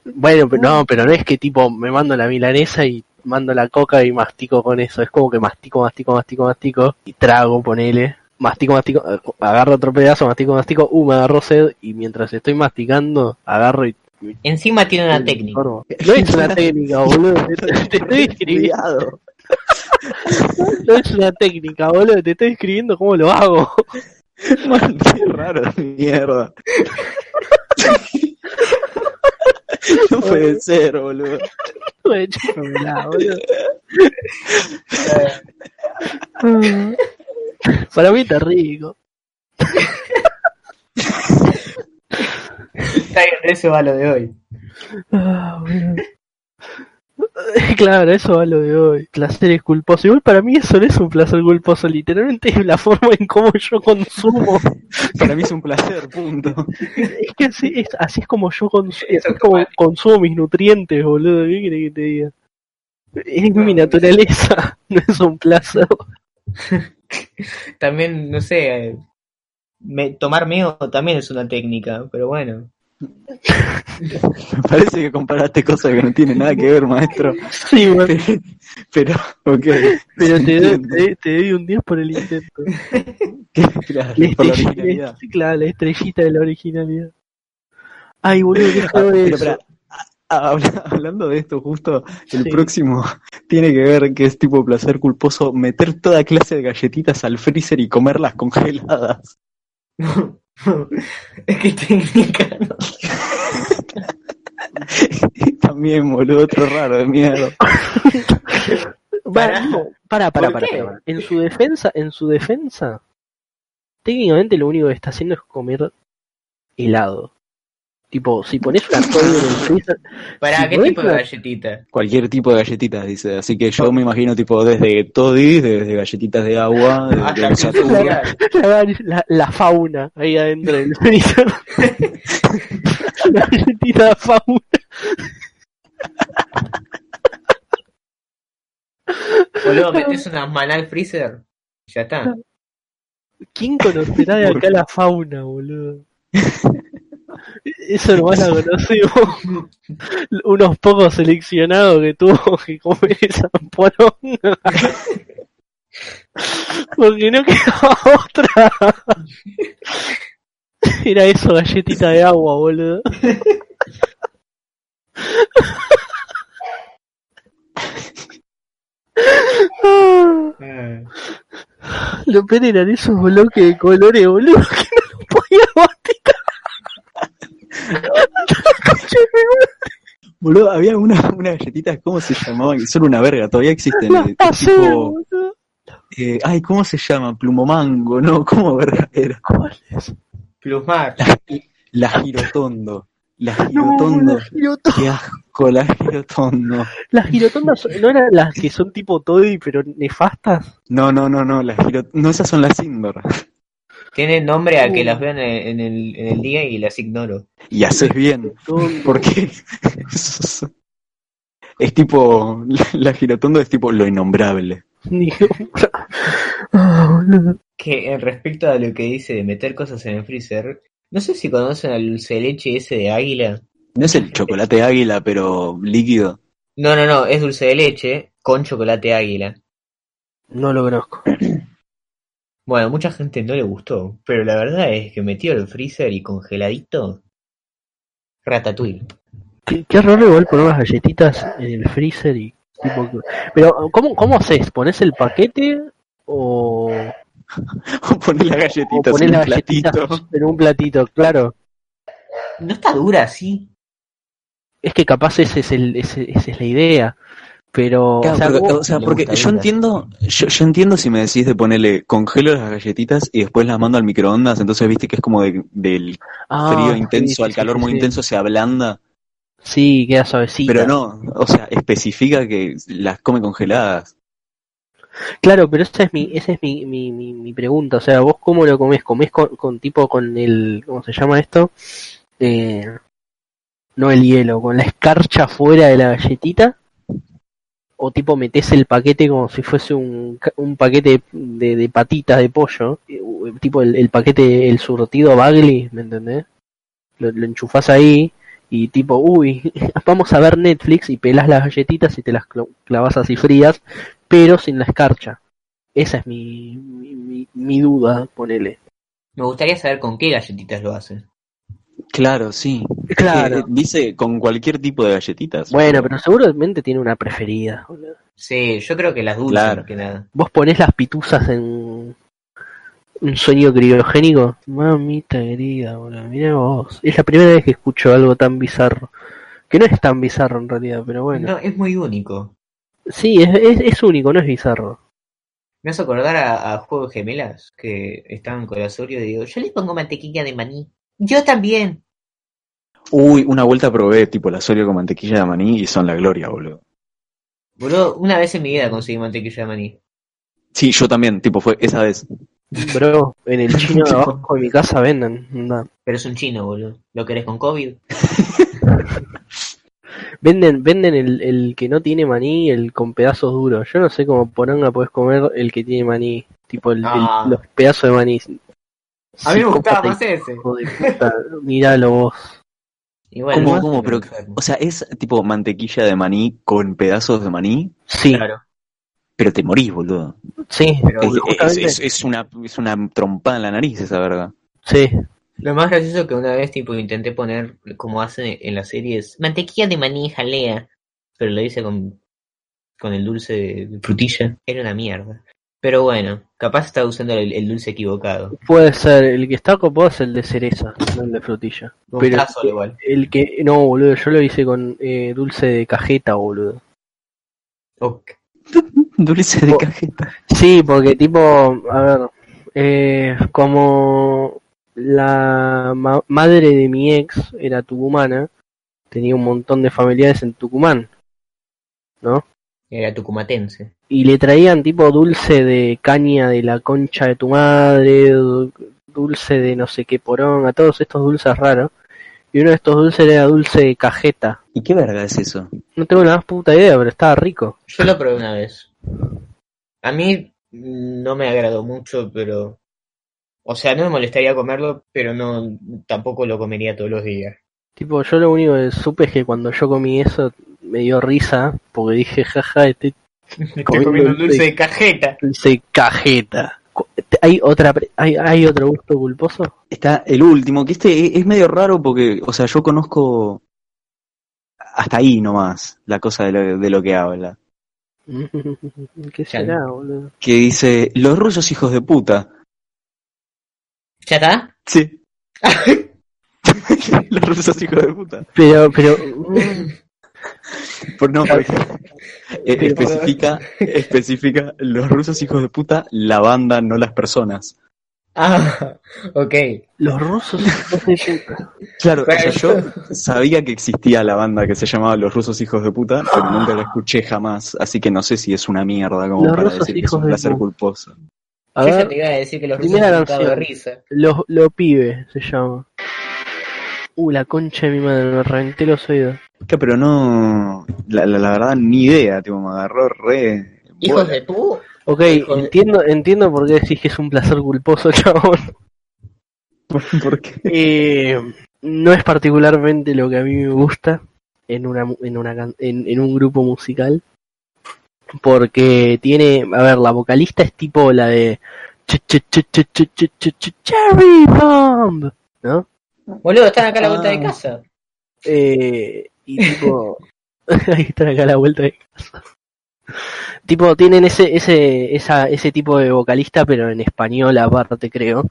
Bueno, pero no, pero no es que tipo me mando la milanesa y mando la coca y mastico con eso, es como que mastico, mastico, mastico, mastico y trago, ponele. Mastico, mastico, agarro otro pedazo, mastico, mastico, uh, me agarró sed y mientras estoy masticando, agarro y Encima tiene una técnica. No es una técnica, boludo. Te, estoy escribiendo. No es una técnica, boludo. Te estoy escribiendo cómo lo hago. Man, qué raro de mierda. No puede ser, boludo. Chúpamela, boludo. Para mí está rico. Eso va lo de hoy. Ah. Claro, eso va lo de hoy. Placeres culposos. Igual para mí eso no es un placer culposo. Literalmente es la forma en cómo yo consumo. Para mí es un placer, punto. Es que así es, así es como yo cons- Eso es como es consumo mis nutrientes, boludo. ¿Qué querés que te diga? Es mi naturaleza, no es un placer. También, no sé, me- tomar meo también es una técnica, pero bueno. Me parece que comparaste cosas que no tienen nada que ver, maestro. Sí, man, Pero, ok. pero te doy, te, te doy un 10 por el intento. Claro, La por la estrellita, originalidad. sí, claro, la estrellita de la originalidad. Ay, boludo, qué Ah, pero eso. ah, hablando de esto, justo el Sí. próximo tiene que ver que es tipo placer culposo meter toda clase de galletitas al freezer y comerlas congeladas. es que técnica, ¿no? También, boludo, otro raro de mierda. Para, no, para, para, ¿Por para, para. En su defensa, en su defensa, técnicamente lo único que está haciendo es comer helado. Tipo, si pones una Toy en el freezer, ¿Para Si qué tipo de galletita? Cualquier tipo de galletitas, dice. Así que yo me imagino tipo desde toddies, desde galletitas de agua, de, Hasta de que atún. social. la, la, la fauna ahí adentro del freezer. la galletita de fauna. Boludo, metes una maná al freezer. Ya está. ¿Quién conocerá de acá la fauna, boludo? Eso nomás la conocemos. Unos pocos seleccionados que tuvo que comer esa poronga. Porque no quedaba otra. Era eso, galletita de agua, boludo. Lo peor eran esos bloques de colores, boludo, que no lo podía masticar. Boludo, había una, una galletita, ¿cómo se llamaban? Que son una verga, todavía existen. Las eh, pasé, tipo, boludo. eh, ay, ¿cómo se llama? Plumomango, ¿no? ¿Cómo verga era? ¿Cuál es? Plusmar. La, la girotondo. La No, girotondo. girotondas. Qué asco, la girotondo. Las girotondas no eran las que son tipo Toy, pero nefastas. No, no, no, no, las giro... No, esas son las indoor. Tiene nombre a que Uh. las vean en el, en el día y las ignoro. Y haces bien, porque es, es tipo, la, girotondo es tipo lo innombrable. Ah. Que en respecto a lo que dice de meter cosas en el freezer, no sé si conocen al dulce de leche ese de águila. No es el chocolate águila, pero líquido. No, no, no, es dulce de leche con chocolate águila. No lo conozco. Bueno, mucha gente no le gustó, pero la verdad es que metido el freezer y congeladito, ratatouille. Qué, qué raro igual poner las galletitas en el freezer y tipo... Pero, ¿cómo, cómo haces? ¿Pones el paquete o, O poner las galletitas pones en un las galletitas platito. en un platito? Claro. No está dura así. Es que capaz ese es el, ese- esa es la idea. Pero, Claro, o sea, porque, o sea, yo entiendo, yo, yo entiendo si me decís de ponerle congelo las galletitas y después las mando al microondas, entonces viste que es como de- del Ah, frío intenso sí, al calor sí, muy sí. intenso se ablanda, Sí, queda suavecita. pero no, o sea, especifica que las come congeladas. Claro, pero esa es mi, esa es mi, mi, mi, mi pregunta. O sea, ¿vos cómo lo comés? ¿Comés con, con tipo con el, ¿cómo se llama esto? Eh, no el hielo, con la escarcha fuera de la galletita. O tipo metés el paquete como si fuese un, un paquete de, patitas de pollo. eh, Tipo el, el paquete, el surtido Bagley, ¿me entendés? Lo, lo ahí y tipo, uy, vamos a ver Netflix y pelás las galletitas y te las clavas así frías, pero sin la escarcha. Esa es mi, mi, mi- mi duda, ponele. Me gustaría saber con qué galletitas lo hacen. Claro, sí. Claro. Eh, dice con cualquier tipo de galletitas. Bueno, pero seguramente tiene una preferida. Sí, yo creo que las dulces, Claro. que nada. Vos ponés las pituzas en un sueño criogénico. Mamita querida, boludo, mirá vos. Es la primera vez que escucho algo tan bizarro. Que no es tan bizarro en realidad, pero bueno. No, es muy único. Sí, es, es, es único, no es bizarro. Me hace acordar a, a Juego de Gemelas, que estaban con las Oreo y digo, yo le pongo mantequilla de maní. Yo también. Uy, una vuelta probé tipo la Oreo con mantequilla de maní y son la gloria, boludo. Boludo, una vez en mi vida conseguí mantequilla de maní. Sí, yo también, tipo fue esa vez. Bro, en el chino de abajo de mi casa venden. anda. Pero es un chino, boludo. ¿Lo querés con COVID? Venden, venden el, el que no tiene maní, el con pedazos duros. Yo no sé cómo poronga podés comer el que tiene maní. Tipo el, el- Ah. los pedazos de maní. A mí me gustaba más ese. Miralo vos. Igual, ¿Cómo, no, cómo? Pero, o sea, es tipo mantequilla de maní con pedazos de maní, Sí, Claro. pero te morís, boludo. sí, Pero Es, es- justamente- es- es una, es una trompada en la nariz esa verga. sí. Lo más gracioso es que una vez tipo intenté poner, como hacen en las series, mantequilla de maní jalea, pero lo hice con, con el dulce de frutilla. Era una mierda. Pero bueno, capaz estaba usando el, el dulce equivocado. Puede ser, el que está copado es el de cereza, no el de frutilla. Un Pero tazo igual. el que, no, boludo, yo lo hice con eh, dulce de cajeta, boludo. Ok. Dulce de cajeta. Sí, porque tipo, a ver, eh, como la ma- madre de mi ex era tucumana, tenía un montón de familiares en Tucumán, ¿no? Era tucumatense. Y le traían tipo dulce de caña de la concha de tu madre, du- dulce de no sé qué porón, a todos estos dulces raros. Y uno de estos dulces era dulce de cajeta. ¿Y qué verga es eso? No tengo la más puta idea, pero estaba rico. Yo lo probé una vez. A mí mm, no me agradó mucho, pero... O sea, no me molestaría comerlo, pero no tampoco lo comería todos los días. Tipo, yo lo único que supe es que cuando yo comí eso me dio risa, porque dije, jaja, este Estoy Comiendo un dulce. de cajeta. dulce de cajeta. ¿Hay otra hay, hay otro gusto culposo? Está el último, que este es- es medio raro porque, o sea, yo conozco hasta ahí nomás la cosa de lo, de lo que habla. ¿Qué será, boludo? Que dice, los rusos hijos de puta. ¿Ya está? Sí. los rusos hijos de puta. Pero, pero, Por, no, porque eh, especifica, especifica los rusos hijos de puta, la banda, no las personas. Ah, ok. los rusos hijos de puta. Claro, o sea, Pero- yo sabía que existía la banda que se llamaba Los Rusos Hijos de Puta, pero nunca la escuché jamás, así que no sé si es una mierda como Los para Rusos decir que es un de placer Puta. culposo. A ver, te iba a decir que los rusos primera son un cago de canción. risa. los, lo pibe se llama. Uh, la concha de mi madre, me reventé los oídos. Que, pero no, la, la, la verdad, ni idea, tipo, me agarró re... Hijos bola. de pu. Ok, de- entiendo, entiendo por qué decís que es un placer culposo, chabón. ¿Por qué? Eh, no es particularmente lo que a mí me gusta en una mu- en una can- en, en un grupo musical porque tiene a ver la vocalista es tipo la de Ch- ch- ch- ch- ch- ch- ch- ch- Cherry Bomb ¿no? Boludo, están acá a la vuelta de Ah. casa. Eh, y tipo ahí están acá a la vuelta de casa tipo tienen ese ese esa, ese tipo de vocalista pero en español aparte creo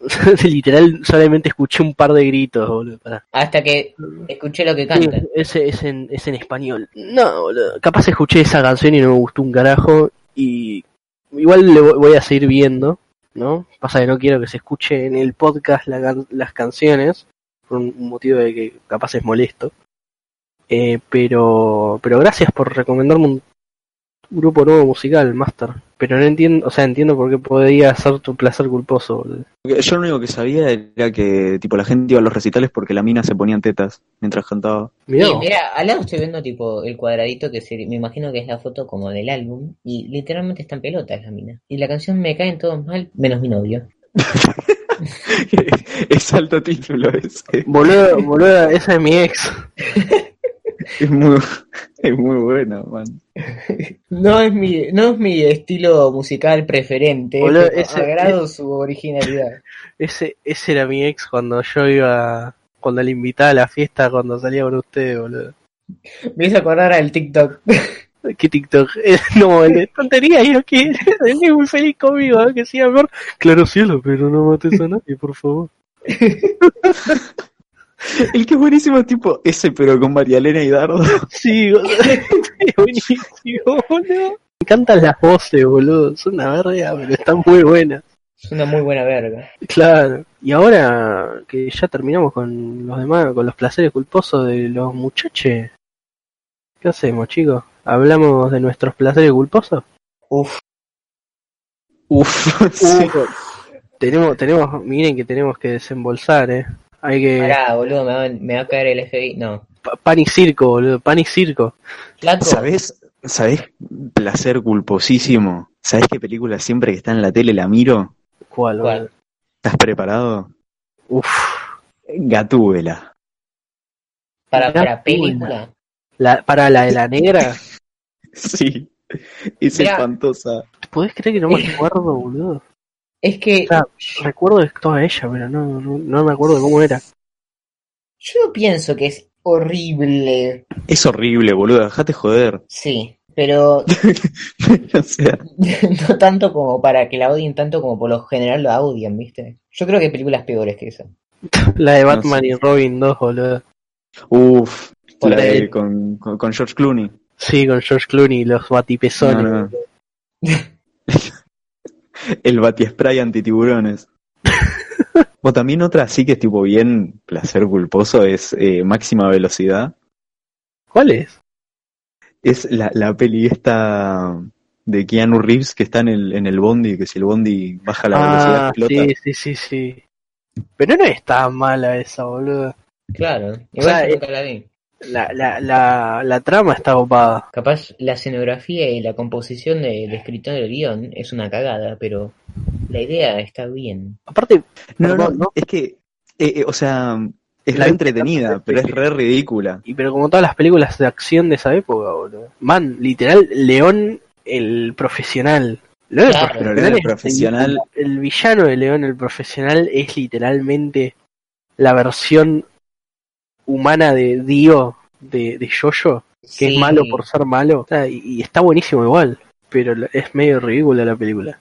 literal solamente escuché un par de gritos boludo pará. Hasta que escuché lo que Sí, cantan. ese es en, es en español. No, boludo. Capaz escuché esa canción y no me gustó un carajo. Y igual le vo- voy a seguir viendo, ¿no? Pasa que no quiero que se escuche en el podcast la las canciones. Por un motivo de que capaz es molesto. Eh, pero, pero gracias por recomendarme un grupo nuevo musical, Master. Pero no entiendo, o sea, entiendo por qué podría ser tu placer culposo, boludo. Yo lo único que sabía era que, tipo, la gente iba a los recitales porque la mina se ponía en tetas mientras cantaba. Mirá Sí, mira, al lado estoy viendo tipo el cuadradito que se, me imagino que es la foto como del álbum y literalmente está en pelotas la mina. Y la canción me caen todos mal, menos mi novio. es alto título ese. Boludo, boludo, esa es mi ex. Es muy, es muy bueno, man. No es mi, no es mi estilo musical preferente, Boludo, pero ese- agrado su originalidad. Ese, ese era mi ex cuando yo iba, cuando le invitaba a la fiesta cuando salía con ustedes, boludo. Me hizo acordar al TikTok. ¿Qué TikTok? Eh, no, el de tontería, yo quiero. Él es muy feliz conmigo, ¿eh? que sí, amor. Claro, cielo, pero no mates a nadie, por favor. El que es buenísimo, tipo, ese pero con María Elena y Dardo. Sí, boludo. Es buenísimo, boludo. Me encantan las voces, boludo. Son una verga, pero están muy buenas. Es una muy buena verga. Claro. Y ahora que ya terminamos con los demás, con los placeres culposos de los muchachos, ¿qué hacemos, chicos? ¿Hablamos de nuestros placeres culposos? Uf, Uf, sí. Uh, tenemos, tenemos, miren que tenemos que desembolsar, eh. Hay que. pará, boludo, me va, me va a caer el FBI. No. pa- Pan y circo, boludo, pan y circo. Flaco, ¿Sabés? ¿Sabés? Placer culposísimo. ¿Sabés qué película siempre que está en la tele la miro? ¿Cuál, ¿Cuál? ¿Estás preparado? Uf. Gatúbela. Para, para película. La, para la de la negra, Sí, es Mirá. espantosa. ¿podés creer que no me acuerdo, boludo? Es que O sea, recuerdo de toda ella, pero no, no, no me acuerdo de cómo era. yo pienso que es horrible. Es horrible, boludo, dejate joder. Sí, pero o sea, no tanto como para que la odien tanto como por lo general lo odian, ¿viste? Yo creo que hay películas peores que esa. La de No Batman sé. y Robin 2, boludo. uff, Por la de, con, con, con George Clooney. Sí, con George Clooney, los batipezones. No, no. El batispray antitiburones. o también otra así que es tipo bien placer culposo es eh, máxima velocidad. ¿Cuál es? Es la, la peli esta de Keanu Reeves que está en el, en el bondi, que si el bondi baja la velocidad ah, explota. sí, sí, sí, sí. Pero no es tan mala esa, boludo. Claro, igual O sea, yo nunca la vi. La, la, la, la trama está copada. Capaz la escenografía y la composición de, de escritor del guion es una cagada, pero la idea está bien. Aparte, No, no, ¿no? es que, eh, eh, o sea, es La re entretenida, pero es re ridícula. y pero como todas las películas de acción de esa época, boludo. Man, literal, León el profesional. León Claro, el es- profesional- El, villano de León el profesional es literalmente la versión humana de Dio de, de Jojo, que Sí. es malo por ser malo. Y, y está buenísimo igual, pero es medio ridícula la película.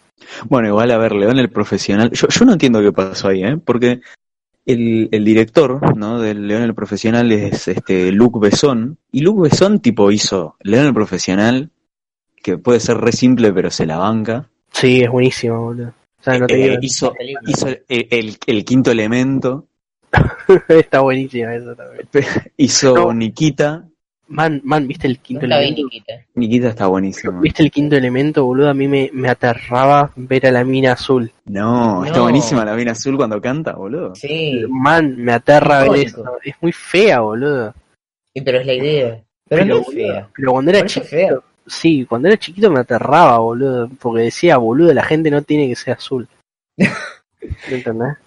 Bueno, igual a ver, León el profesional, yo, yo no entiendo qué pasó ahí, ¿eh? Porque el, el director, ¿no? Del León el profesional es este Luc Besson, y Luc Besson tipo hizo León el profesional, que puede ser re simple pero se la banca. Sí, es buenísimo, boludo. O sea, no te Eh, digo- hizo hizo el, el- el quinto elemento, está buenísima esa también. hizo No. Nikita, Man, man, ¿viste el quinto Nunca vi elemento? Nikita. Nikita está buenísimo. ¿Viste el quinto elemento, boludo? A mí me, me aterraba ver a la mina azul. No, está No. buenísima la mina azul cuando canta, boludo. Sí, Man, me aterra ver eso. Es muy fea, boludo. y pero es la idea. Pero, no es fea. Pero cuando era chiquito, fea. sí, cuando era chiquito me aterraba, boludo. Porque decía, boludo, la gente no tiene que ser azul. ¿Me entendés?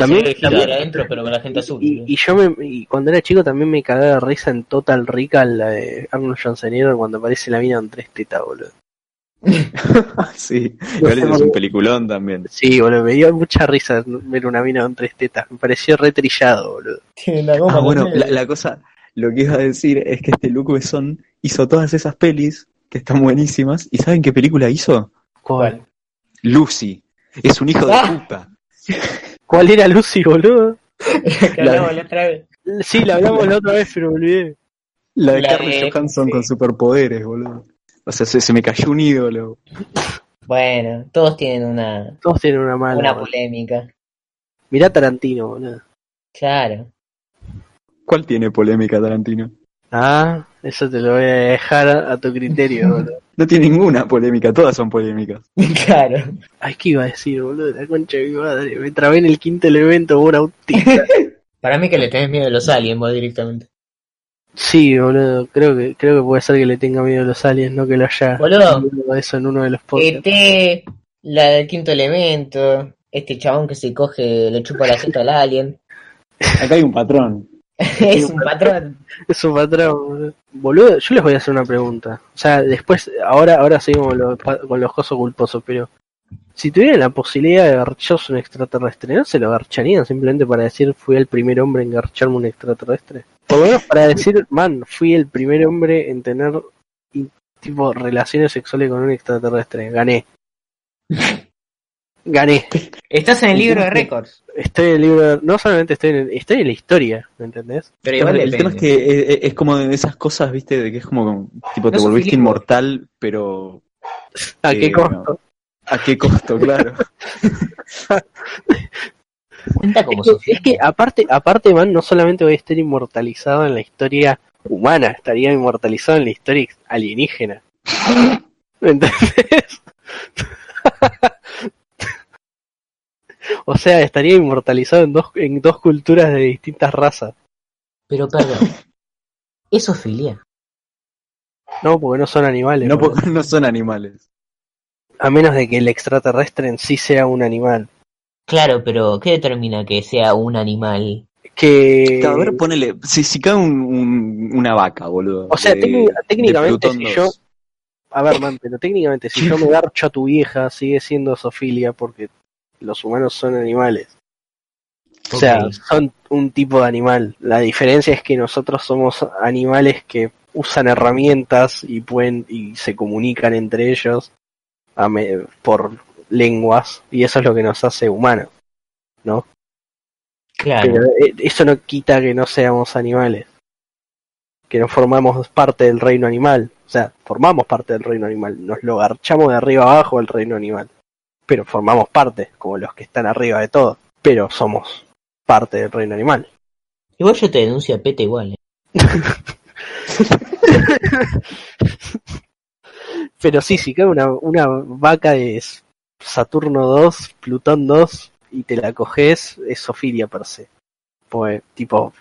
También- se también- adentro, pero con la gente azul. Y, y yo me, y cuando era chico también me cagaba de risa en Total Recall la de Arnold Schwarzenegger cuando aparece la mina con tres tetas, boludo. sí, igual es un peliculón también. Sí, boludo, me dio mucha risa ver una mina con tres tetas. Me pareció re trillado, boludo. La goma Ah, bueno, la, la cosa, lo que iba a decir es que este Luc Besson hizo todas esas pelis que están buenísimas. ¿Y saben qué película hizo? ¿Cuál? Lucy. Es un hijo de Ah. puta. ¿Cuál era Lucy, boludo? que hablamos la otra vez. Sí, la hablamos la otra vez, pero me olvidé. La de Carly Johansson sí. con superpoderes, boludo. O sea, se, se me cayó un ídolo. Bueno, todos tienen una, Todos tienen una mala. una boludo. polémica. Mirá Tarantino, boludo. Claro. ¿Cuál tiene polémica Tarantino? Ah, eso te lo voy a dejar a, a tu criterio, boludo. No tiene ninguna polémica, todas son polémicas. Claro. Ay, ¿qué iba a decir, boludo? La concha de mi madre. Me trabé en el quinto elemento un autista. Para mí que le tenés miedo a los aliens vos directamente. Sí, boludo. Creo que, creo que puede ser que le tenga miedo a los aliens, no que lo haya. Boludo. eso en uno de los podcasts. ET, la del quinto elemento, este chabón que se coge, le chupa la seta al alien. Acá hay un patrón. Es un patrón. Es un patrón, boludo. Yo les voy a hacer una pregunta. O sea, después, ahora, ahora seguimos con los, con los cosos culposos, pero si tuvieran la posibilidad de garcharse un extraterrestre, ¿no se lo garcharían simplemente para decir fui el primer hombre en garcharme un extraterrestre? Por lo menos para decir, man, fui el primer hombre en tener tipo relaciones sexuales con un extraterrestre. Gané. Gané. Estás en el libro de récords. Estoy en el libro, no solamente estoy en, el- estoy en la historia, ¿me entendés? Pero igual el tema es que es, es como de esas cosas, viste, de que es como, tipo, te No volviste inmortal, pero ¿A Eh, qué costo? ¿a qué costo? Claro. Cuenta como Es que, es que aparte, aparte, man, no solamente voy a estar inmortalizado en la historia humana, estaría inmortalizado en la historia alienígena. ¿Me entendés? O sea, estaría inmortalizado en dos, en dos culturas de distintas razas. Pero perdón. Eso es filia. No, porque no son animales. No, boludo. po- no son animales. A menos de que el extraterrestre en sí sea un animal. Claro, pero ¿qué determina que sea un animal? Que. A ver, ponele, si, si cae un, un- una vaca, boludo. o sea, de- técnica- de técnicamente, si 2. yo. A ver, man, pero técnicamente, si yo me garcho a tu vieja, sigue siendo sofilia porque los humanos son animales. O sea, son un tipo de animal. La diferencia es que nosotros somos animales que usan herramientas y pueden y se comunican entre ellos a me- por lenguas y eso es lo que nos hace humanos. Claro. Pero eh, eso no quita que no seamos animales. Que no formamos parte del reino animal. O sea, formamos parte del reino animal. Nos lo garchamos de arriba abajo del reino animal. Pero formamos parte, como los que están arriba de todo. Pero somos parte del reino animal. Igual yo te denuncio a Pete igual. ¿eh? Pero sí, si cae una, una vaca de Saturno 2, Plutón 2 y te la coges, es Sofilia per se. Pues, tipo,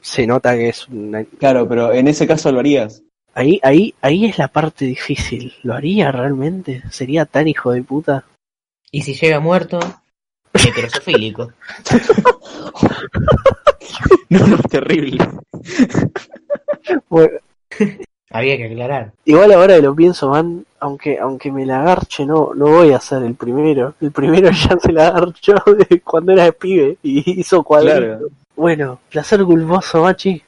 se nota que es una... Claro, pero en ese caso lo harías. Ahí, ahí, ahí es la parte difícil. ¿Lo haría realmente? ¿Sería tan hijo de puta? Y si llega muerto, heterosofílico. No, no, terrible. Bueno, Había que aclarar. igual ahora que lo pienso, man, aunque, aunque me la agarche, no, no voy a ser el primero. El primero ya se la agarchó de cuando era pibe y hizo cuadritos. Claro. Bueno, placer culposo, machi.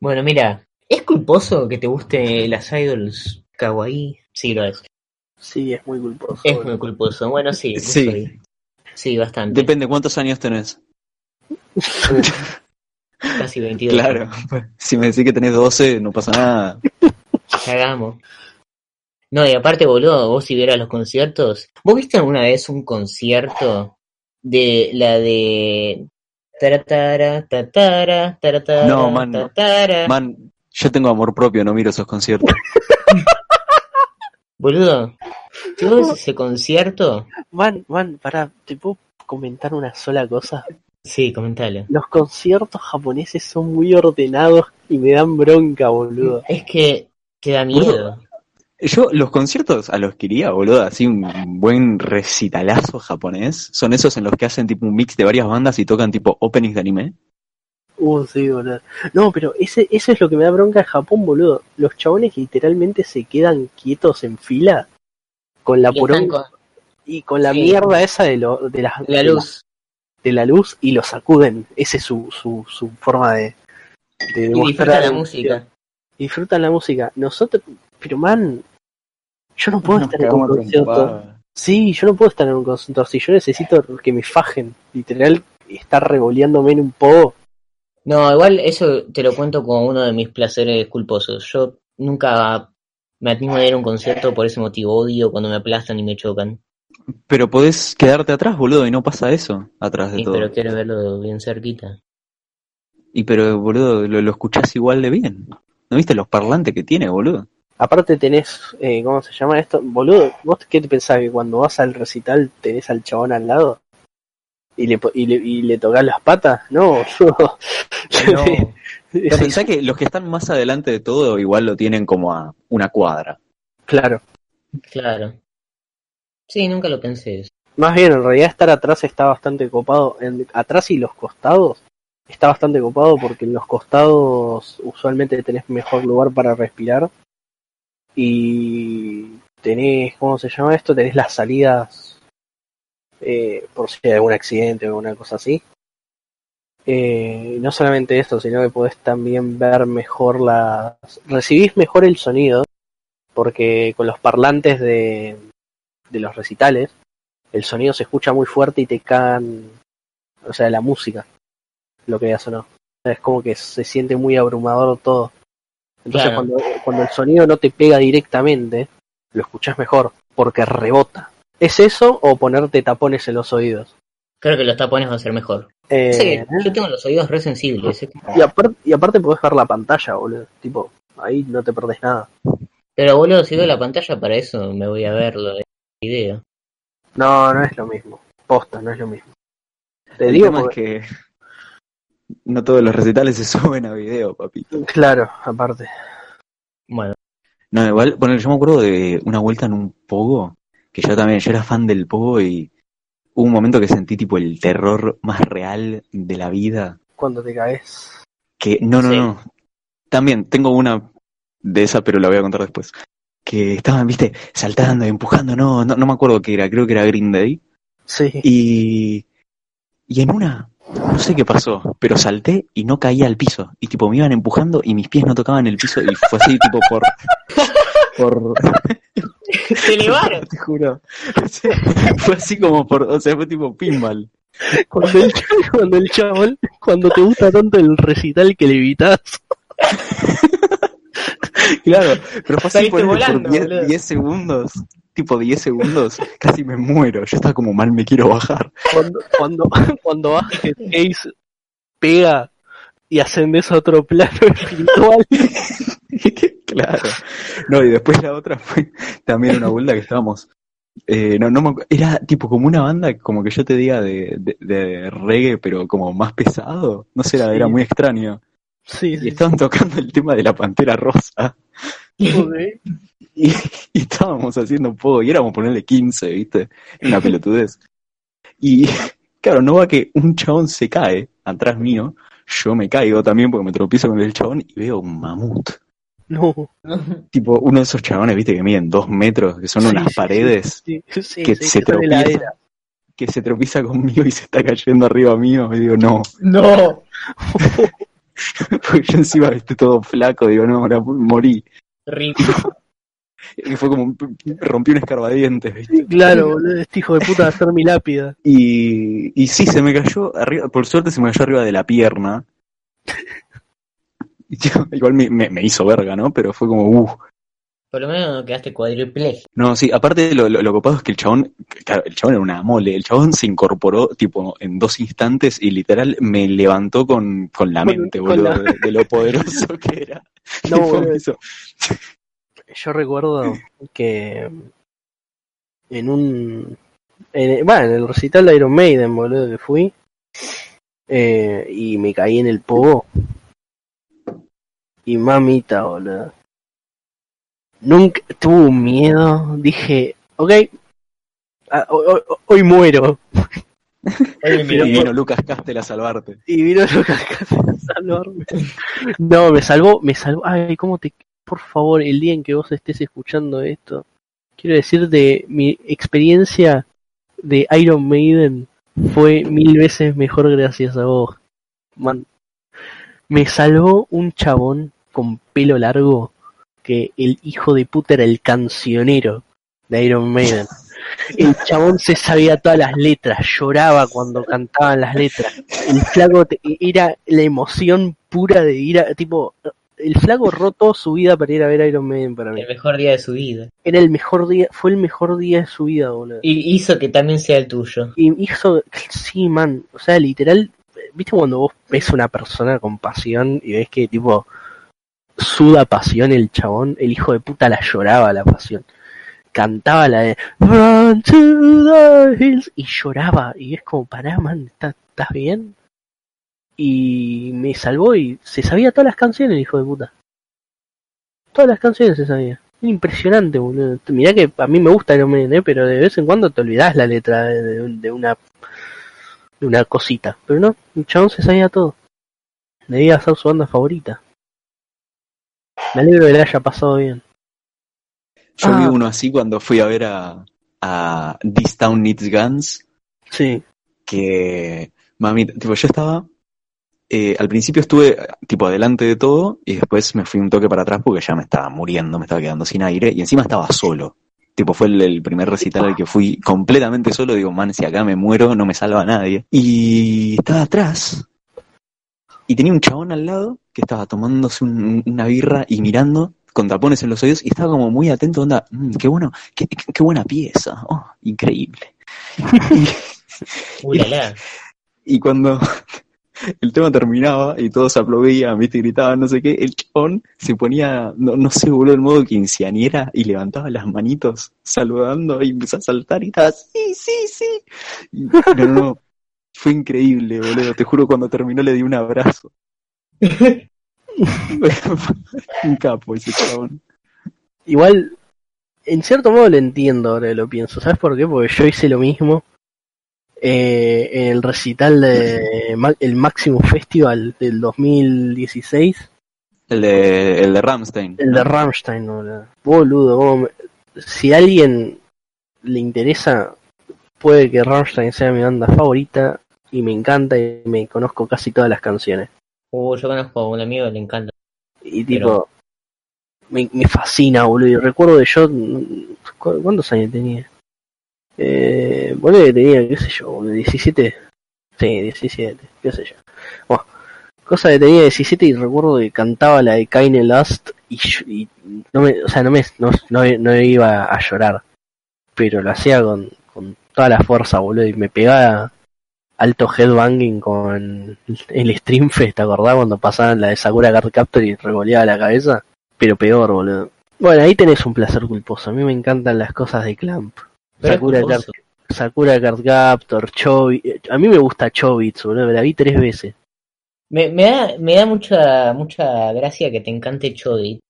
Bueno, mira, ¿es culposo que te guste las idols kawaii? Sí, lo es. Sí, es muy culposo. Es muy culposo. Bueno, sí. Sí. soy. Sí, bastante. Depende cuántos años tenés. Casi 22. Claro. Si me decís que tenés 12, no pasa nada. Cagamos. No, y aparte, boludo, vos si vieras los conciertos. ¿Vos viste alguna vez un concierto de la de. Taratara, tatara, taratara, No, man, tatara? Man, yo tengo amor propio, no miro esos conciertos. Boludo, ves ese concierto. Man, man, pará, ¿te puedo comentar una sola cosa? Sí, comentalo. Los conciertos japoneses son muy ordenados y me dan bronca, boludo. Es que te da miedo. Yo, los conciertos a los que iría, boludo, así un buen recitalazo japonés, son esos en los que hacen tipo un mix de varias bandas y tocan tipo openings de anime. Uh, sí, boludo. No, pero ese, eso es lo que me da bronca en Japón, boludo. Los chabones literalmente se quedan quietos en fila con la poronga con y con la sí. mierda esa de, lo, de, la, la de luz. de la luz y lo sacuden. Esa es su, su, su forma de, de Y disfruta la música. Disfrutan la música. Nosotros, pero man, yo no puedo Nos estar en un concierto. Sí, yo no puedo estar en un concierto así. Yo necesito que me fajen. Literal, estar revoleándome en un pogo. No, igual eso te lo cuento como uno de mis placeres culposos. Yo nunca me animo a ir a un concierto por ese motivo. Odio cuando me aplastan y me chocan. Pero podés quedarte atrás, boludo, y no pasa eso atrás de Sí, todo. pero quiero verlo bien cerquita. Y pero, boludo, lo, lo escuchás igual de bien. ¿No viste los parlantes que tiene, boludo? Aparte tenés, eh, ¿cómo se llama esto? Boludo, ¿vos qué te pensás que cuando vas al recital tenés al chabón al lado? ¿Y le, po- y le, y le tocas las patas? No, no. No, Pero pensá que los que están más adelante de todo igual lo tienen como a una cuadra. claro. claro. Sí, nunca lo pensé eso. Más bien, en realidad estar atrás está bastante copado. En, atrás y los costados está bastante copado porque en los costados usualmente tenés mejor lugar para respirar. Y tenés, ¿cómo se llama esto? Tenés las salidas eh, por si hay algún accidente o alguna cosa así. Eh, no solamente esto, sino que podés también ver mejor las... Recibís mejor el sonido porque con los parlantes de, de los recitales el sonido se escucha muy fuerte y te cagan, o sea, la música, lo que veas o no. Es como que se siente muy abrumador todo. Entonces Claro. cuando, cuando el sonido no te pega directamente, lo escuchas mejor, porque rebota. ¿Es eso o ponerte tapones en los oídos? Creo que los tapones van a ser mejor. Eh, Sí, yo tengo los oídos re sensibles. ¿eh? y, aparte, y aparte podés ver la pantalla, boludo. Tipo, ahí no te perdés nada. Pero boludo, si veo la pantalla para eso, me voy a verlo de video. No, no es lo mismo. Posta, no es lo mismo. Te El digo porque- es que no todos los recitales se suben a video, papito. Claro, aparte. Bueno, No, igual, bueno, yo me acuerdo de una vuelta en un pogo, que yo también, yo era fan del pogo y hubo un momento que sentí tipo el terror más real de la vida. Cuando te caes. Que, no, no, Sí. no. También tengo una de esa, pero la voy a contar después. Que estaban, viste, saltando y empujando, no, no, no me acuerdo qué era, creo que era Green Day. Sí. Y, y en una, no sé qué pasó, pero salté y no caía al piso. Y tipo me iban empujando y mis pies no tocaban el piso y fue así tipo por... por Te elevaron. te juro. fue así como por... O sea, fue tipo pinball. Cuando el, cuando el chabón, cuando te gusta tanto el recital que le evitas. Claro, pero fue así por, por volando, 10, boludo. 10 segundos. Tipo 10 segundos, casi me muero. Yo estaba como mal, me quiero bajar. Cuando, cuando, cuando Basket Case pega y ascendes a otro plano espiritual. claro. No, y después la otra fue también una vuelta que estábamos. Eh, no, no me era tipo como una banda, como que yo te diga, de, de, de reggae, pero como más pesado. No sé, era, Sí. era muy extraño. Sí, Y sí, estaban tocando el tema de la pantera rosa. Y, y estábamos haciendo poco, y éramos ponerle 15, ¿viste? Una pelotudez. Y claro, no va que un chabón se cae atrás mío, yo me caigo también porque me tropiezo con el chabón y veo un mamut. No. Tipo, uno de esos chabones, ¿viste? Que miden dos metros, que son Sí, unas paredes, Sí, sí, que sí, se tropieza, que se tropieza conmigo y se está cayendo arriba mío. Y digo, no. No. Porque yo encima, viste, todo flaco, digo, no, ahora morí. Rip. Y fue como, rompí un escarbadiente, ¿viste? Claro, boludo, este hijo de puta va a ser mi lápida. Y, y sí, se me cayó arriba, por suerte se me cayó arriba de la pierna. Igual me, me- me hizo verga, ¿no? Pero fue como, uh. Por lo menos quedaste cuadripléjico. No, sí, aparte lo, lo, lo copado es que el chabón, claro, el chabón era una mole, el chabón se incorporó tipo en dos instantes y literal me levantó con, con la mente, con boludo, la- de, de lo poderoso que era. No, boludo. hizo- Yo recuerdo que en un. En, bueno, en el recital de Iron Maiden, boludo, que fui. eh, y me caí en el pogo. Y mamita, boludo. Nunca tuve un miedo. Dije, ok. ah, hoy, hoy- hoy muero. Oye, y vino Lucas Castel a salvarte. Y vino Lucas Casas a salvarme. No, me salvó, me salvó. Ay, cómo te. Por favor, el día en que vos estés escuchando esto, quiero decirte, mi experiencia de Iron Maiden fue mil veces mejor gracias a vos. Man, me salvó un chabón con pelo largo que el hijo de puta era el cancionero de Iron Maiden. El chabón se sabía todas las letras, lloraba cuando cantaban las letras. El flaco era la emoción pura de ir a, tipo, el flaco rotó su vida para ir a ver Iron Maiden para mí. el mejor día de su vida. Era el mejor día, fue el mejor día de su vida, boludo. Y hizo que también sea el tuyo. Y hizo, sí, man, o sea, literal, ¿viste cuando vos ves una persona con pasión y ves que tipo suda pasión el chabón? El hijo de puta la lloraba la pasión. Cantaba la de Run to the hills y lloraba y es como, pará, man, ¿estás, bien? Y me salvó y se sabía todas las canciones, el hijo de puta. Todas las canciones se sabía. Impresionante, boludo. Mirá que a mí me gusta Iron Maiden, ¿eh? pero de vez en cuando te olvidás la letra de, de- de una de una cosita. Pero no, el chabón se sabía todo. Debía ser su banda favorita. Me alegro de que le haya pasado bien. Yo Ah. vi uno así cuando fui a ver a, a This Town Needs Guns, Sí, que, mami, tipo, yo estaba, eh, al principio estuve, tipo, adelante de todo, y después me fui un toque para atrás porque ya me estaba muriendo, me estaba quedando sin aire, y encima estaba solo. Tipo, fue el, el primer recital al que fui completamente solo, digo, man, si acá me muero, no me salva nadie. Y estaba atrás, y tenía un chabón al lado que estaba tomándose un- una birra y mirando con tapones en los oídos y estaba como muy atento, onda, "Mm, qué bueno, qué, qué- qué buena pieza, oh, increíble. Y cuando el tema terminaba y todos aplaudían, viste, gritaban, no sé qué, el chabón se ponía, no, no sé, boludo, el modo quinceañera y levantaba las manitos saludando y empezó a saltar y estaba, sí, sí, sí. Y, no, no, no, fue increíble, boludo, te juro, cuando terminó le di un abrazo. un capo ese chabón. igual, en cierto modo lo entiendo ahora que lo pienso. ¿Sabes por qué? Porque yo hice lo mismo. eh, en el recital de el Máximo Festival del 2016, El de, el de Ramstein. el de Rammstein, boludo. Boludo, me- si a alguien le interesa, puede que Rammstein sea mi banda favorita y me encanta y me conozco casi todas las canciones. Uh, yo conozco a un amigo que le encanta. Y tipo, me, me fascina, boludo. Y recuerdo de yo, ¿cu- ¿cuántos años tenía? Eh, boludo, tenía, qué sé yo, boludo, 17. Sí, 17, qué sé yo. Bueno, cosa que tenía 17 y recuerdo que cantaba la de Kanye Lust y, yo- y no me, o sea, no me, no, no, no iba a llorar. Pero lo hacía con, con toda la fuerza, boludo, y me pegaba alto headbanging con el Streamfest, ¿te acordás cuando pasaban la de Sakura Card y revoleaba la cabeza? Pero peor, boludo. Bueno, ahí tenés un placer culposo. A mí me encantan las cosas de Clamp. Sakura Card, culposo. Sakura Card Captor, Chobits. A mí me gusta Chobits, boludo. La vi tres veces. Me, me da, me da mucha, mucha gracia que te encante Chodit.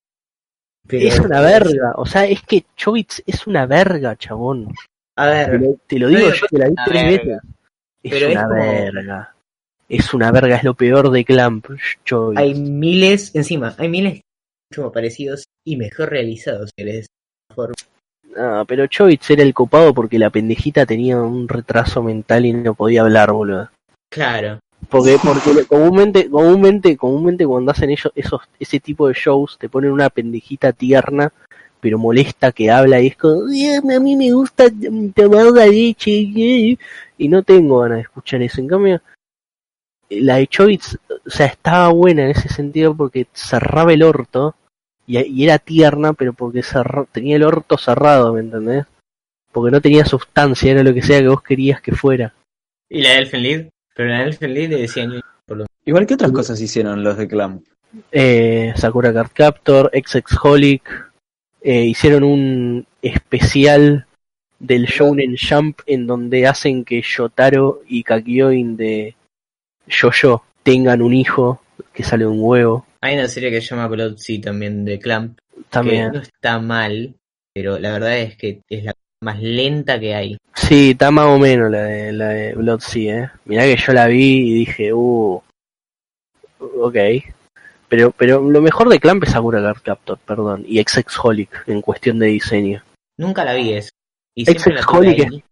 Pero- es una verga. O sea, es que Chobits es una verga, chabón. A Te ver, lo, te lo digo No, yo que la vi tres verga. veces. Es Pero es una como- verga. Es una verga, es lo peor de Clamp, hay miles, encima, hay miles mucho más parecidos y mejor realizados que les Ah, pero Chobits era el copado porque la pendejita tenía un retraso mental y no podía hablar, boludo. Claro. Porque, porque comúnmente, comúnmente, comúnmente cuando hacen ellos, esos, ese tipo de shows, te ponen una pendejita tierna, pero molesta que habla y es como, "Ay, a mí me gusta tomar la leche, eh", y no tengo ganas de escuchar eso. En cambio, la de Chobits, o sea, estaba buena en ese sentido porque cerraba el orto y, y era tierna, pero porque cerra- tenía el orto cerrado, ¿me entendés? Porque no tenía sustancia, era lo que sea que vos querías que fuera. ¿Y la de Elfen Lied? Pero la de Elfen Lied le decían Igual que otras cosas hicieron los de Clamp. eh, Sakura Card Captor, XX Holic, eh, hicieron un especial del Shounen Jump en donde hacen que Yotaro y Kakyoin de Jojo tengan un hijo que sale de un huevo. Hay una serie que se llama Blood Sea también de Clamp, que También. no está mal, pero la verdad es que es la más lenta que hay. Sí, está más o menos la de, la de eh. Mirá que yo la vi y dije, uh, ok. Pero, pero lo mejor de Clamp es Sakura Card Captor, perdón, y XX Holic en cuestión de diseño. Nunca la vi eso. Y Holic ahí.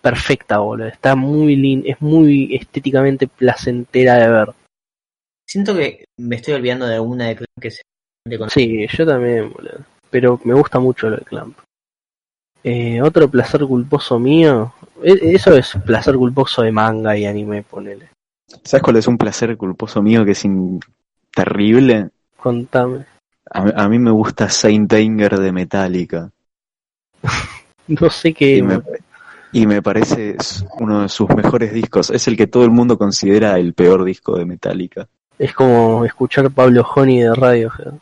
perfecta, boludo. Está muy lin es muy estéticamente placentera de ver. Siento que me estoy olvidando de alguna de Clamp que se Sí, yo también, boludo. Pero me gusta mucho lo de Clamp. Eh, otro placer culposo mío. e- Eso es placer culposo de manga y anime, ponele. ¿Sabes cuál es un placer culposo mío que es in- terrible? Contame. A, a mí me gusta Saint Anger de Metallica. No sé qué. Y me, y me parece uno de sus mejores discos. Es el que todo el mundo considera el peor disco de Metallica. Es como escuchar Pablo Honey de Radiohead.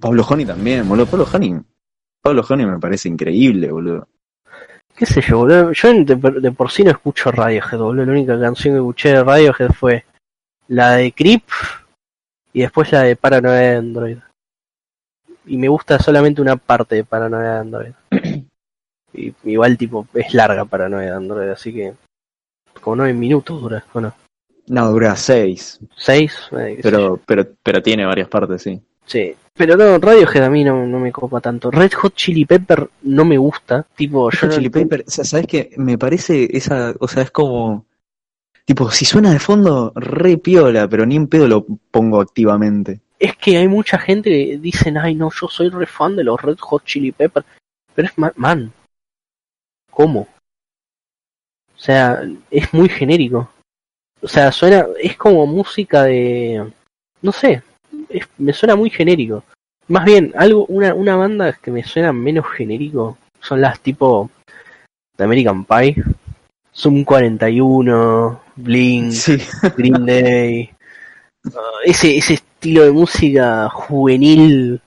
Pablo Honey también, boludo. Pablo Honey. Pablo Honey me parece increíble, boludo. ¿Qué sé yo, boludo? Yo de, de por sí no escucho Radiohead, boludo. La única canción que escuché de Radiohead fue la de Creep y después la de Paranoia de Android. Y me gusta solamente una parte de Paranoia de Android. y igual, tipo, es larga Paranoia de Android, así que. Como nueve minutos dura, ¿o no? No, dura seis. ¿Seis? Eh. Pero, pero, pero tiene varias partes, sí. Sí. Pero no, Radiohead a mí no, no me copa tanto. Red Hot Chili Pepper no me gusta. Tipo, yo Yo no Chili Pepper, o sea, ¿sabes qué? Me parece esa, o sea, es como, tipo, si suena de fondo, re piola, pero ni en pedo lo pongo activamente. es que hay mucha gente que dicen, ay no, yo soy re fan de los Red Hot Chili Peppers, pero es ma- man, ¿cómo? O sea, es muy genérico. O sea, suena, es como música de, no sé, es- me suena muy genérico. Más bien, algo, una, una banda que me suena menos genérico son las tipo de American Pie, Zoom 41, Blink, Sí. Green Day. Ese, ese estilo de música juvenil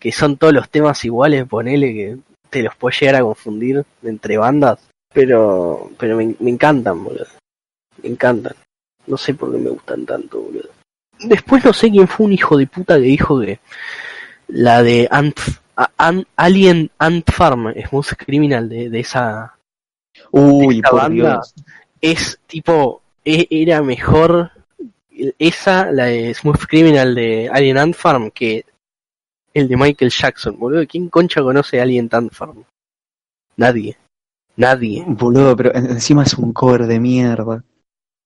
que son todos los temas iguales, ponele que te los puedes llegar a confundir entre bandas, pero pero me, me encantan, boludo. Me encantan. No sé por qué me gustan tanto, boludo. Después no sé quién fue un hijo de puta que dijo que la de Ant, Alien Ant Farm música criminal de, de esa Uy, por banda- Dios. es tipo, e- era mejor esa, la de Smooth Criminal de Alien Ant Farm, que el de Michael Jackson, boludo. ¿Quién concha conoce a Alien Ant Farm? Nadie. Nadie. Boludo, pero en- encima es un cover de mierda.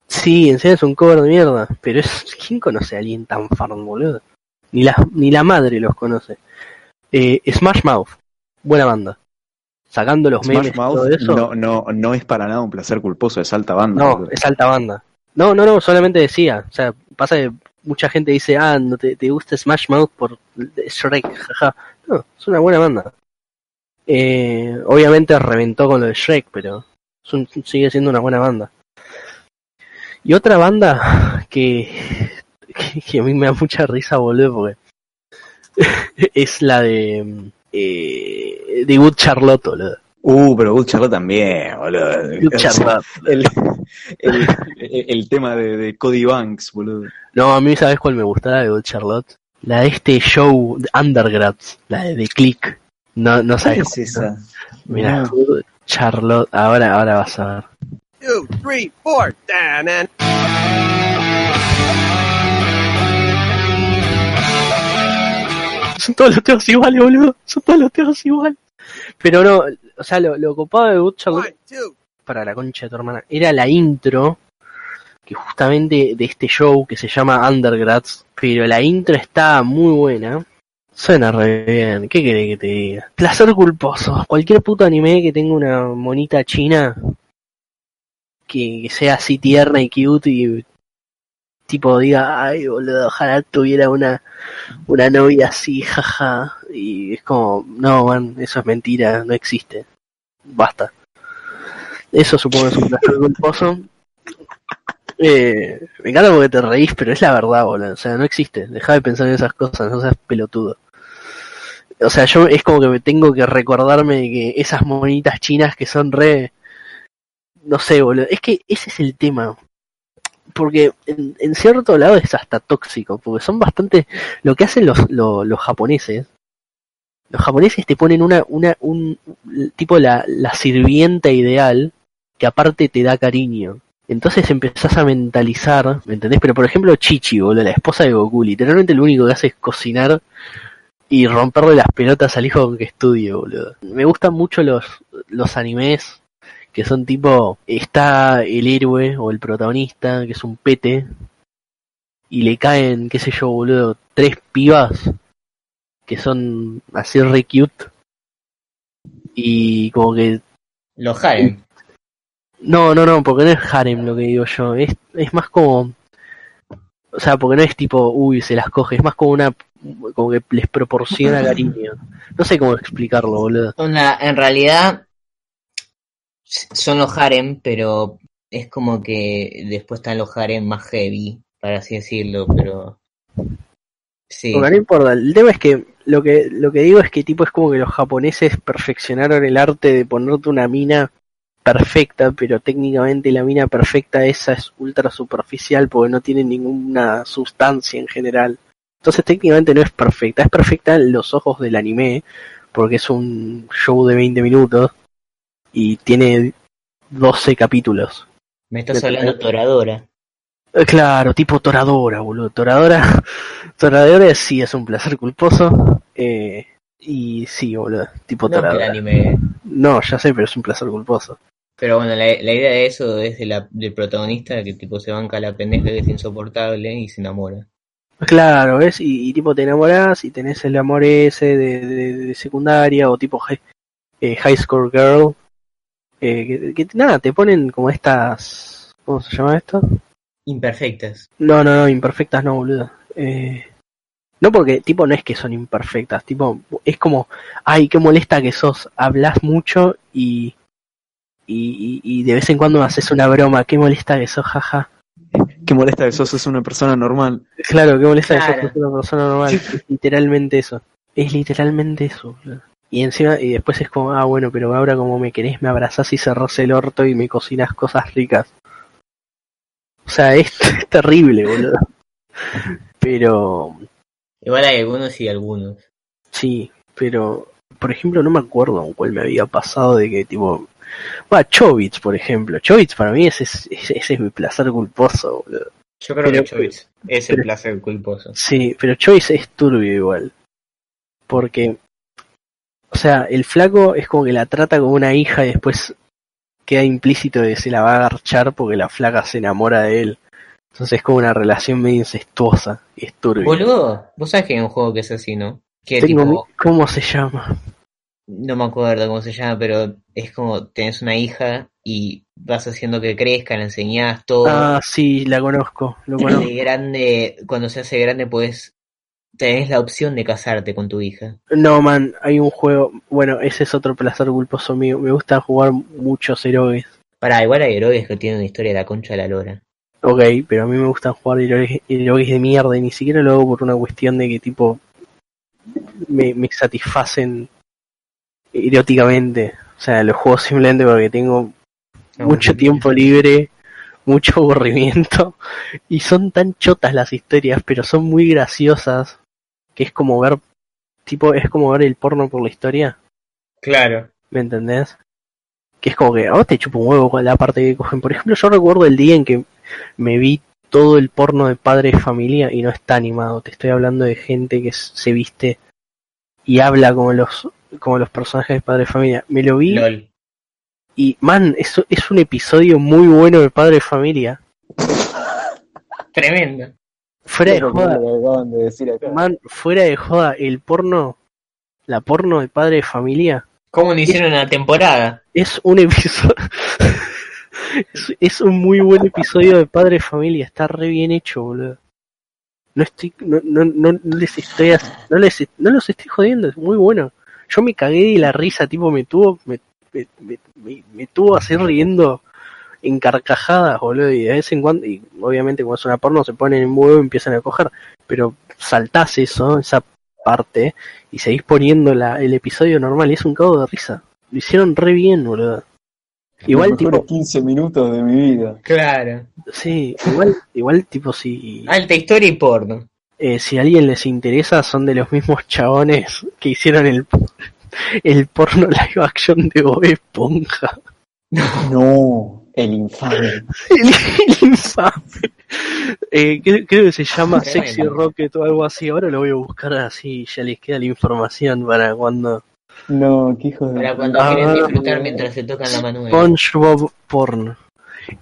Sí, en serio es un cover de mierda, pero es ¿quién conoce a Alien Ant Farm, boludo? Ni la, ni la madre los conoce. Eh, Smash Mouth, buena banda. Sacando los memes Smash y todo Mouth eso. no, no, no es para nada un placer culposo, es alta banda. No, boludo. es alta banda. No, no, no, solamente decía. O sea, pasa que mucha gente dice, ah, no te, te gusta Smash Mouth por Shrek, jaja. No, es una buena banda. Eh, obviamente reventó con lo de Shrek, pero sigue siendo una buena banda. Y otra banda que, que, a mí me da mucha risa, boludo, porque es la de eh, de Good Charlotte, boludo. Uh, pero Good Charlotte también, boludo. Good Charlotte. el, el, el- el tema de, de Cody Banks, boludo. No, a mí sabes cuál me gustaba de Good Charlotte. La de este show de Undergrads, la de The Click. No, no ¿Cuál sabes. es esa? Mira, No. Good Charlotte, ahora, ahora vas a ver. Two, three, four. Down and Son todos los temas iguales, boludo. Son todos los temas iguales. Pero no, o sea, lo, lo copado de Good Charlotte para la concha de tu hermana era la intro que justamente de este show que se llama Undergrads, pero la intro está muy buena. Suena re bien, ¿qué querés que te diga? Placer culposo. Cualquier puto anime que tenga una monita china que, que sea así tierna y cute y tipo diga, ay boludo, ojalá tuviera una, una novia así, jaja. Y es como, no, man, eso es mentira, no existe. Basta. Eso supongo es un placer culposo. Eh, me encanta porque te reís, pero es la verdad, boludo. O sea, no existe. Deja de pensar en esas cosas, no seas pelotudo. O sea, yo es como que me tengo que recordarme de que esas monitas chinas que son re... No sé, boludo. Es que ese es el tema. Porque en, en cierto lado es hasta tóxico, porque son bastante... Lo que hacen los, los, los japoneses los japoneses te ponen una, una, un, tipo la, la sirvienta ideal que aparte te da cariño. Entonces empezás a mentalizar, ¿me entendés? Pero por ejemplo Chichi, boludo, la esposa de Goku, literalmente lo único que hace es cocinar y romperle las pelotas al hijo con que estudie, boludo. Me gustan mucho los, los animes que son tipo, está el héroe o el protagonista, que es un pete, y le caen, qué sé yo, boludo, tres pibas que son así re cute. Y como que Los harem. no no no porque no es harem lo que digo yo. Es es más como o sea porque no es tipo uy se las coge. Es más como una como que les proporciona cariño no sé cómo explicarlo boludo. En realidad son los harem, pero es como que después están los harem más heavy, para así decirlo, pero... Sí, Porque no importa. El tema es que lo que lo que digo es que tipo es como que los japoneses perfeccionaron el arte de ponerte una mina perfecta pero técnicamente la mina perfecta esa es ultra superficial porque no tiene ninguna sustancia en general entonces técnicamente no es perfecta es perfecta en los ojos del anime porque es un show de 20 minutos y tiene 12 capítulos me estás hablando Toradora. Eh, Claro, tipo Toradora, boludo. Toradora, Toradora sí es un placer culposo. Eh, y sí, boludo, tipo No Toradora. anime... No, ya sé, pero es un placer culposo. Pero bueno, la, la idea de eso es de la, del protagonista que tipo se banca la pendeja que es insoportable y se enamora. Claro, ¿ves? Y, y tipo te enamorás y tenés el amor ese de, de- de secundaria o tipo high, eh, high school girl. Eh, que, que nada, te ponen como estas... ¿Cómo se llama esto? Imperfectas. No, no, no, imperfectas no, boludo. Eh, no porque, tipo, no es que son imperfectas, tipo, es como, ay, qué molesta que sos, hablas mucho y, y, y, de vez en cuando haces una broma, qué molesta que sos, jaja. Qué molesta que sos, sos una persona normal. Claro, qué molesta que sos, sos una persona normal, es literalmente eso, es literalmente eso, boludo. Y encima, y después es como, ah, bueno, pero ahora como me querés, me abrazás y cerrás el orto y me cocinas cosas ricas. O sea, es, es terrible, boludo. Pero, Igual hay algunos y algunos. Sí, pero por ejemplo no me acuerdo con cuál me había pasado de que tipo Bueno, Chobits, por ejemplo. Chobits para mí ese es, ese, es mi placer culposo, boludo. Yo creo Pero- que Chobits es el placer culposo. Sí, pero Chobits es turbio igual. Porque, o sea, el flaco es como que la trata como una hija y después queda implícito de que se la va a agarchar porque la flaca se enamora de él. Entonces es como una relación medio incestuosa y es. Boludo, vos sabés que hay un juego que es así, ¿no? Que Tengo tipo, ¿Cómo se llama? no me acuerdo cómo se llama, pero es como tenés una hija y vas haciendo que crezca, le enseñás todo. Ah, sí, la conozco, lo conozco. De grande, cuando se hace grande, pues tenés la opción de casarte con tu hija. No, man, hay un juego. Bueno, ese es otro placer culposo mío. Me gusta jugar muchos héroes. Pará, igual hay héroes que tienen una historia de la concha de la lora. Ok, pero a mí me gustan jugar héroes, héroes de mierda y ni siquiera lo hago por una cuestión de que tipo me, me satisfacen eróticamente. O sea, los juego simplemente porque tengo No, mucho tiempo libre, mucho aburrimiento y son tan chotas las historias, pero son muy graciosas que es como ver tipo es como ver el porno por la historia. Claro. ¿Me entendés? Que es como que a vos te chupa un huevo con la parte que cogen. Por ejemplo, yo recuerdo el día en que me vi todo el porno de padre de familia y no está animado. Te estoy hablando de gente que se viste y habla como los como los personajes de padre de familia. Me lo vi LOL. y, man, eso es un episodio muy bueno de padre de familia. Tremendo. Fuera de joda, lo de decir acá. man, fuera de joda, el porno, la porno de padre de familia ¿Cómo no hicieron una temporada? es un episodio. es, es un muy buen episodio de Padre de Familia, está re bien hecho, boludo. No estoy, no, no, no, no les estoy, no les, no los estoy jodiendo, es muy bueno. Yo me cagué de la risa, tipo, me tuvo, me, me, me, me- me tuvo así riendo en carcajadas, boludo, y de vez en cuando, y obviamente cuando es una porno se ponen en huevo y empiezan a coger, pero saltás eso, esa parte, y seguís poniendo la, el episodio normal, y es un cago de risa. Lo hicieron re bien, boludo. Igual tipo, 15 minutos de mi vida. Claro. sí, igual, igual tipo si, Alta historia y porno. eh, si a alguien les interesa, son de los mismos chabones que hicieron el, el porno live action de Bob Esponja. No, el infame. El, el infame. Eh, creo, creo que se llama. Sexy Rocket o algo así. Ahora lo voy a buscar así, ya les queda la información para cuando. No, qué hijos de... Para cuando Ah, quieren disfrutar mientras se tocan la manuela. SpongeBob Porn.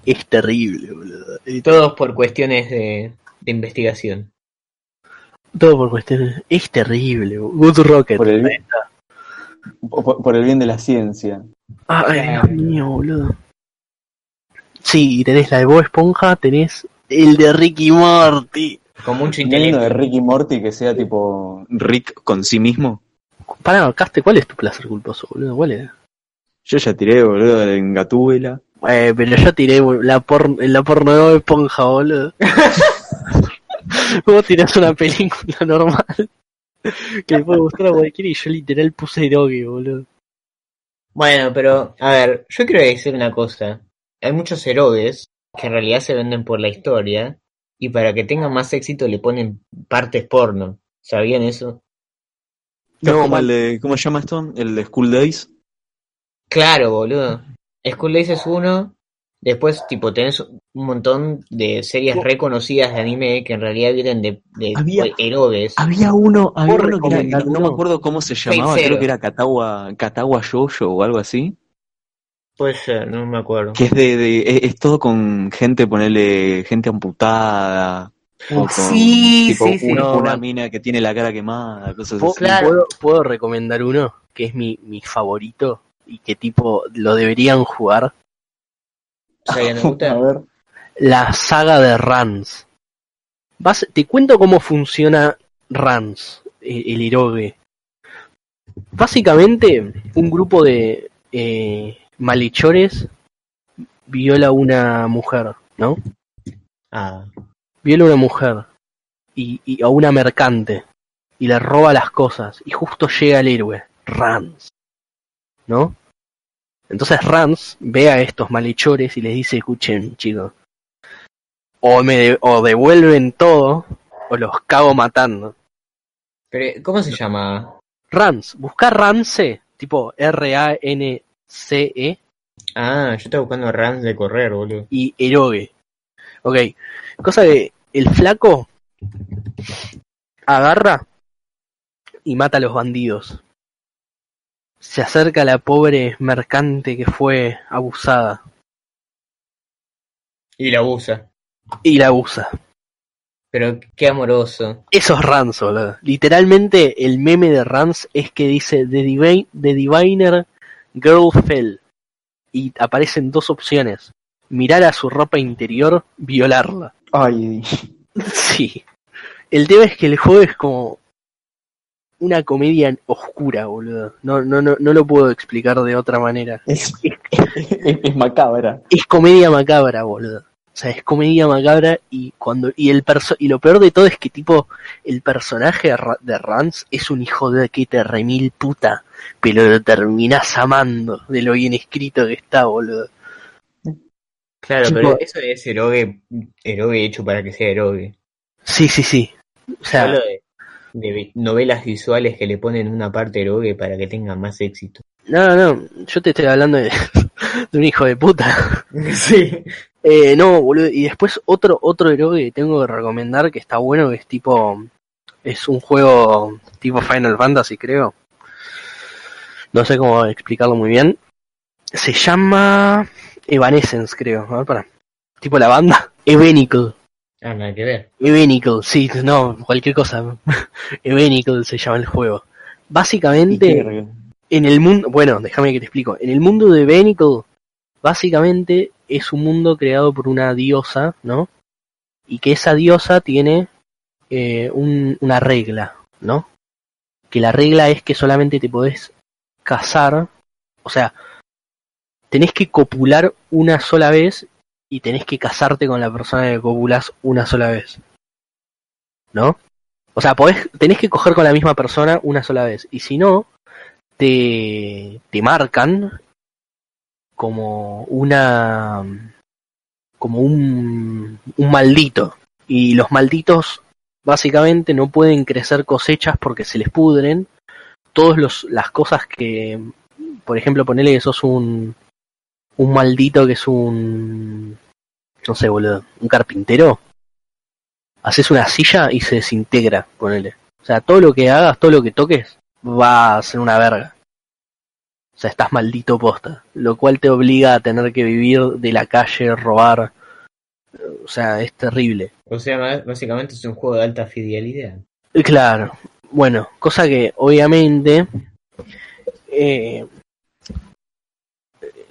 Es terrible, boludo. Y todos por cuestiones de, de investigación. Todo por cuestiones. Es terrible. Good Rocket. Por el, por, por el bien de la ciencia. Ay, Dios mío, boludo. Sí, y tenés la de Bob Esponja, tenés el de Ricky Morty. Con mucho ¿No hay uno de intelecto. Ricky Morty que sea tipo Rick con sí mismo? Pará, Caste, ¿cuál es tu placer culposo, boludo? ¿Cuál es? Yo ya tiré, boludo, en Gatúbela. Eh, pero yo tiré la, por, la porno de Bob Esponja, boludo. Vos tirás una película normal que le puede gustar a cualquiera y yo literal puse erogue, boludo. Bueno, pero, a ver, yo quiero decir una cosa. Hay muchos héroes que en realidad se venden por la historia y para que tengan más éxito le ponen partes porno. ¿Sabían eso? No, como man. el de, ¿cómo se llama esto? El de School Days. Claro, boludo. School Days es uno. Después, tipo, tenés un montón de series reconocidas de anime que en realidad vienen de, de Había- héroes. Había uno, había ¿Puedo uno que era- no me acuerdo cómo se llamaba, creo que era Katawa, Katawa Jojo o algo así. Puede ser, no me acuerdo. Que es de, de es, es todo con gente, ponerle gente amputada. Sí, tipo, sí, sí. una, No, una mina que tiene la cara quemada, cosas ¿Puedo, así. Claro. puedo, puedo recomendar uno que es mi, mi favorito y que tipo lo deberían jugar? A ver. La saga de Rans. Vas, te cuento cómo funciona Rans, el, el Hiroge. Básicamente, un grupo de eh, malhechores viola a una mujer, ¿no? Ah, Viola a una mujer y, y a una mercante y le roba las cosas y justo llega el héroe, Rans, ¿no? Entonces Rans ve a estos malhechores y les dice, escuchen chicos, o me de- o devuelven todo o los cago matando. pero ¿cómo se llama? Rans, buscar Ramse, tipo R-A-N-C-E, Ah, yo estaba buscando runs de correr, boludo. y erogue. Ok, cosa que el flaco agarra y mata a los bandidos. Se acerca a la pobre mercante que fue abusada Y la usa. y la abusa. Pero qué amoroso. Eso es Rans, boludo. Literalmente el meme de Rans es que dice The Diviner Girl Fell. Y aparecen dos opciones. Mirar a su ropa interior, violarla. Ay, Sí. El tema es que el juego es como una comedia oscura, boludo. No, no, no, no lo puedo explicar de otra manera. es, es, es macabra. Es comedia macabra, boludo. O sea, es comedia macabra y cuando y el perso y lo peor de todo es que tipo el personaje de Ra- de Rance es un hijo de que te remil puta, pero lo terminás amando de lo bien escrito que está, boludo. Claro, Tipo- pero eso es erogue, erogue hecho para que sea erogue. Sí, sí, sí. O sea, Hablo de, de novelas visuales que le ponen una parte erogue para que tenga más éxito. no, no, yo te estoy hablando de, de un hijo de puta. Sí. Eh, no, boludo. Y después otro, otro héroe que tengo que recomendar que está bueno, que es tipo. Es un juego tipo Final Fantasy, creo. No sé cómo explicarlo muy bien. Se llama Evanescence, creo. A ver, para. Tipo la banda. Evenicle. Ah, nada que ver. Evenicle, sí, no, cualquier cosa. Evenicle se llama el juego. ¿Y Básicamente en el mundo, bueno, déjame que te explico. En el mundo de Benicle, básicamente es un mundo creado por una diosa, ¿no? Y que esa diosa tiene eh, un- una regla, ¿no? Que la regla es que solamente te podés casar, o sea, tenés que copular una sola vez y tenés que casarte con la persona que copulás una sola vez. ¿No? O sea, podés, tenés que coger con la misma persona una sola vez. Y si no, te, te marcan como una como un, un maldito. Y los malditos básicamente no pueden crecer cosechas porque se les pudren. Todas las cosas que por ejemplo ponele que sos un un maldito que es un no sé boludo un carpintero. Haces una silla y se desintegra ponele. O sea todo lo que hagas todo lo que toques va a ser una verga o sea, estás maldito posta, lo cual te obliga a tener que vivir de la calle, robar. O sea, es terrible. O sea, básicamente es un juego de alta fidelidad. Y Claro, bueno, cosa que obviamente... Eh,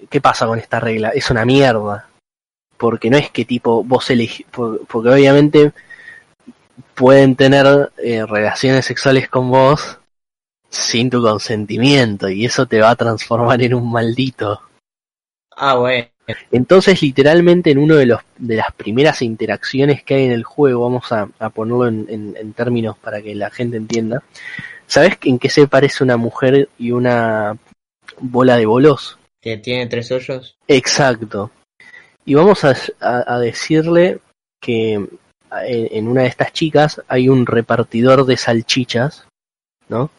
¿Qué pasa con esta regla? Es una mierda. Porque no es que tipo vos elegís... Porque obviamente pueden tener eh, relaciones sexuales con vos sin tu consentimiento y eso te va a transformar en un maldito. Ah, bueno. Entonces, literalmente, en uno de los de las primeras interacciones que hay en el juego, vamos a, a ponerlo en, en- en términos para que la gente entienda. ¿Sabes en qué se parece una mujer y una bola de bolos? Que tiene tres hoyos. Exacto. Y vamos a, a- a decirle que en, en una de estas chicas hay un repartidor de salchichas, ¿no?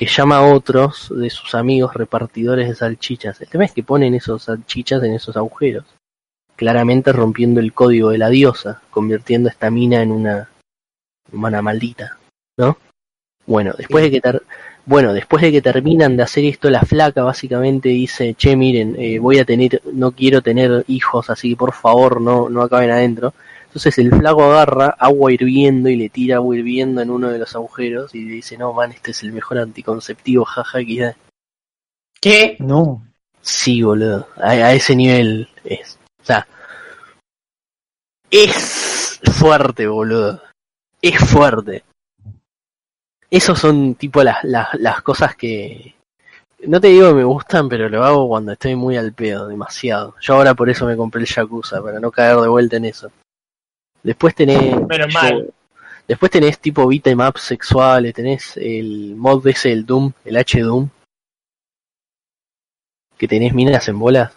Que llama a otros de sus amigos repartidores de salchichas. El tema es que ponen esos salchichas en esos agujeros, claramente rompiendo el código de la diosa, convirtiendo a esta mina en una humana maldita, ¿no? Bueno, después de que bueno, después de que terminan de hacer esto, la flaca básicamente dice, che, miren, eh, voy a tener, no quiero tener hijos, así que por favor no, no acaben adentro. Entonces el flaco agarra agua hirviendo y le tira agua hirviendo en uno de los agujeros y le dice, no, man, este es el mejor anticonceptivo, jaja, que hay". ¿Qué? No. Sí, boludo, a, a ese nivel es. O sea, es fuerte, boludo. Es fuerte. Esos son tipo las, las, las cosas que... No te digo que me gustan, pero lo hago cuando estoy muy al pedo, demasiado. Yo ahora por eso me compré el Yakuza, para no caer de vuelta en eso. Después tenés... Menos mal. Después tenés tipo beatemaps sexuales, tenés el mod ese del Doom, el H-Doom. Que tenés minas en bolas.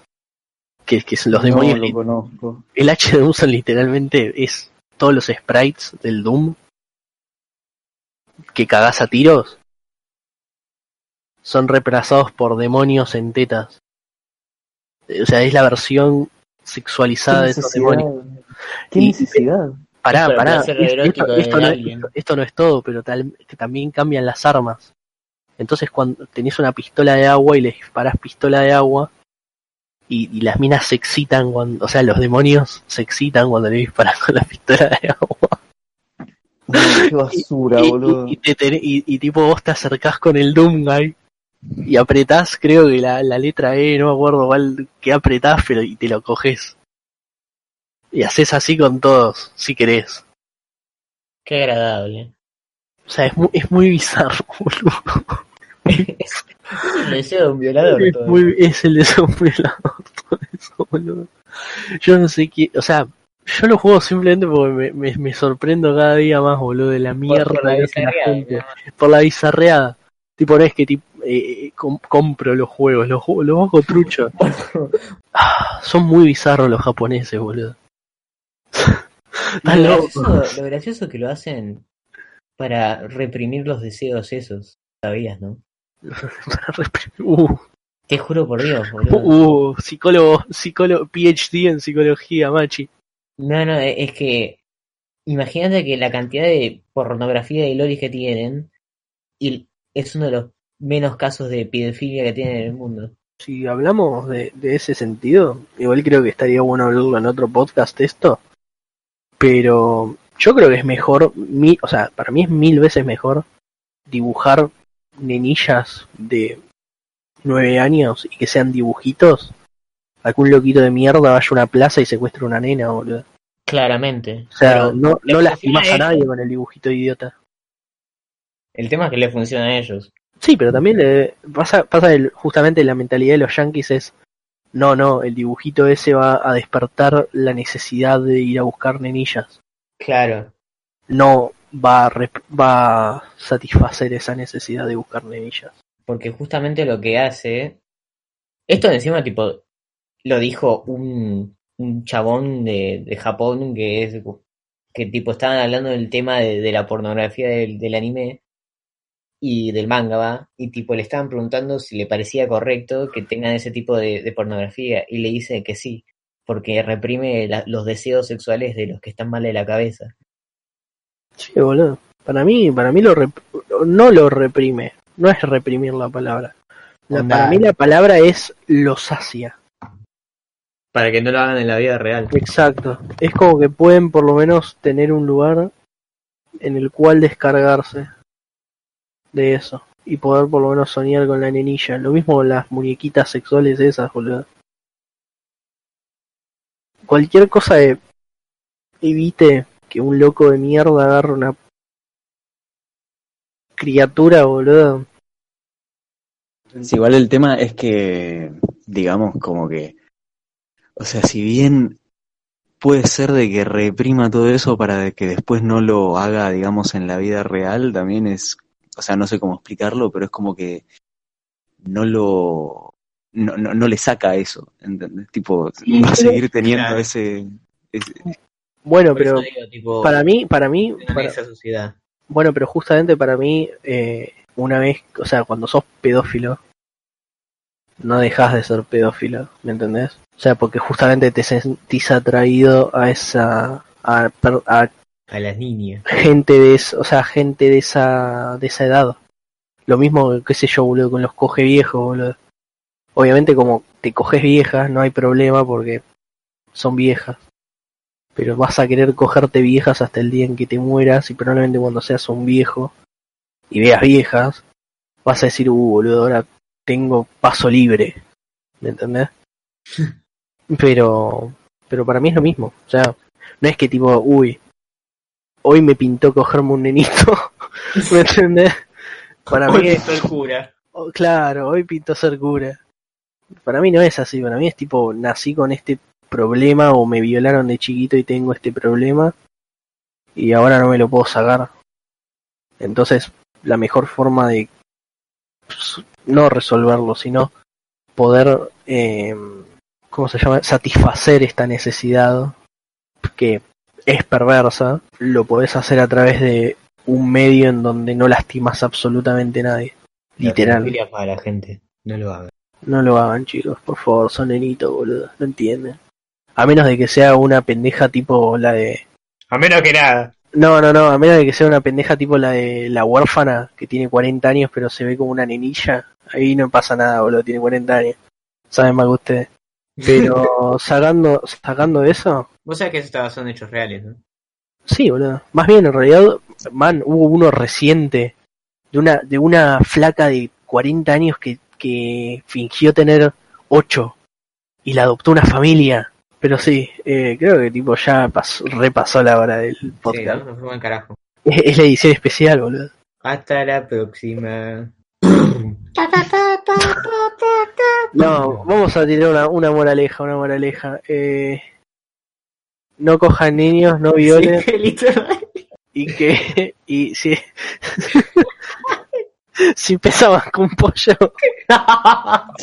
Que, que son los no demonios. lo conozco. El H-Doom son literalmente es todos los sprites del Doom que cagás a tiros. Son reemplazados por demonios en tetas. O sea, es la versión sexualizada de esos demonios. ¿Qué Y- necesidad? Pará, Para el pará. Esto, no, alguien. esto- esto no es todo, pero tal, que también cambian las armas. Entonces, cuando tenés una pistola de agua y le disparás pistola de agua, y, y las minas se excitan cuando, o sea, los demonios se excitan cuando le disparan con la pistola de agua. Qué basura, y, boludo. y- y te tenés- y- y tipo vos te acercás con el Doomguy y apretás, creo que la, la letra E, no me acuerdo cuál que apretás, pero y te lo coges. Y haces así con todos, si querés. Qué agradable. O sea, es muy, es muy bizarro, boludo. es el deseo de un violador. Es, todo. muy, es el deseo violador, todo eso, boludo. Yo no sé qué, o sea, yo lo juego simplemente porque me, me, me sorprendo cada día más, boludo, de la Por- mierda por la hace la bizarreada, gente. Por la bizarreada. Tipo, no es que tipo, eh, com- compro los juegos, los, los bajo trucho. Ah, son muy bizarros los japoneses, boludo. Lo gracioso, lo gracioso que lo hacen para reprimir los deseos esos, sabías, ¿no? Uh, Te juro por Dios, boludo. uh, psicólogo, psicólogo, PhD en psicología, machi. No, no, e- es que imagínate que la cantidad de pornografía y lolis que tienen y es uno de los menos casos de pedofilia que tienen en el mundo. Si hablamos de, de ese sentido, igual creo que estaría bueno hablarlo en otro podcast esto, pero yo creo que es mejor, mi, o sea, para mí es mil veces mejor dibujar nenillas de nueve años y que sean dibujitos a que un loquito de mierda vaya a una plaza y secuestre una nena, boludo. Claramente. O sea, Pero no, no lastimas a nadie con el dibujito idiota. El tema es que le funciona a ellos. Sí, pero también le pasa, pasa el- justamente la mentalidad de los yankees es no, no, el dibujito ese va a despertar la necesidad de ir a buscar nenillas. Claro. No va a, va a satisfacer esa necesidad de buscar nenillas. Porque justamente lo que hace. Esto encima, tipo, lo dijo un, un chabón de, de Japón que es. que tipo estaban hablando del tema de, de la pornografía del, del anime y del manga, ¿va? Y tipo le estaban preguntando si le parecía correcto que tengan ese tipo de, de pornografía. Y le dice que sí, porque reprime la- los deseos sexuales de los que están mal de la cabeza. Sí, boludo. Para mí, para mí lo rep- no lo reprime. No es reprimir la palabra. La- Onda. para mí la palabra es lo sacia. Para que no lo hagan en la vida real. Exacto. Es como que pueden por lo menos tener un lugar en el cual descargarse de eso. Y poder por lo menos soñar con la nenilla. Lo mismo las muñequitas sexuales esas, boludo. Cualquier cosa que evite que un loco de mierda agarre una criatura, boludo. Sí, igual el tema es que, digamos, como que, o sea, si bien puede ser de que reprima todo eso para que después no lo haga, digamos, en la vida real, también es, o sea, no sé cómo explicarlo, pero es como que no lo, no, no, no le saca eso, ¿entendés? Tipo, va a seguir teniendo Claro. ese, ese- Bueno, pero digo, tipo, para mí, para mí, para- esa sociedad. Bueno, pero justamente para mí, eh, una vez, o sea, cuando sos pedófilo, no dejas de ser pedófilo, ¿me entendés? O sea, porque justamente te sentís atraído a esa, a, per- a A las niñas. gente de, o sea, gente de esa, de esa edad. Lo mismo, qué sé yo, boludo, con los coge viejos, boludo. Obviamente como te coges viejas, no hay problema porque son viejas. Pero vas a querer cogerte viejas hasta el día en que te mueras y probablemente cuando seas un viejo y veas viejas, vas a decir, uh, boludo, ahora tengo paso libre. ¿Me entendés? Pero, pero para mí es lo mismo. O sea, no es que tipo, uy, hoy me pintó cogerme un nenito. ¿Me entendés? Para mí es, el cura. oh, claro, hoy pintó ser cura. Para mí no es así, para mí es tipo, nací con este problema o me violaron de chiquito y tengo este problema y ahora no me lo puedo sacar. Entonces, la mejor forma de no resolverlo, sino poder, eh, ¿cómo se llama? Satisfacer esta necesidad que es perversa, lo podés hacer a través de un medio en donde no lastimas absolutamente a nadie. Literal. La para la gente. No lo hagan. No lo hagan, chicos, por favor, son nenitos, boludo. No entienden. A menos de que sea una pendeja tipo la de. A menos que nada. No, no, no, a menos de que sea una pendeja tipo la de la huérfana, que tiene 40 años pero se ve como una nenilla. Ahí no pasa nada, boludo, tiene 40 años. Saben más que ustedes. Pero sacando, sacando eso, Vos sabés que estos son hechos reales, ¿no? Sí, boludo. Más bien, en realidad, man, hubo uno reciente de una, de una flaca de 40 años que, que fingió tener 8 y la adoptó una familia. Pero sí, eh, creo que tipo ya pasó, repasó la hora del Sí, podcast. ¿no? Nos fuimos al carajo. es, es la edición especial, boludo. Hasta la próxima. No, vamos a tirar una, una moraleja, una moraleja. Eh, no cojan niños, no violen Sí, literal. y que y si si pesa más que un pollo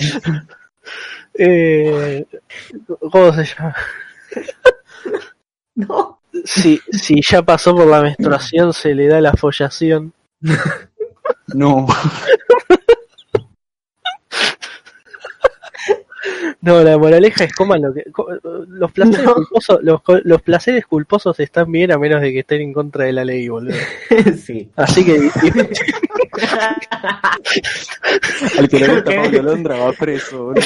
eh, ¿cómo se llama? no. Si, si ya pasó por la menstruación se le da la follación No, no la moraleja es coman lo que co- los placeres No. culposos los, co- los placeres culposos están bien a menos de que estén en contra de la ley boludo sí. así que al que le gusta. Pablo Londra va preso, boludo.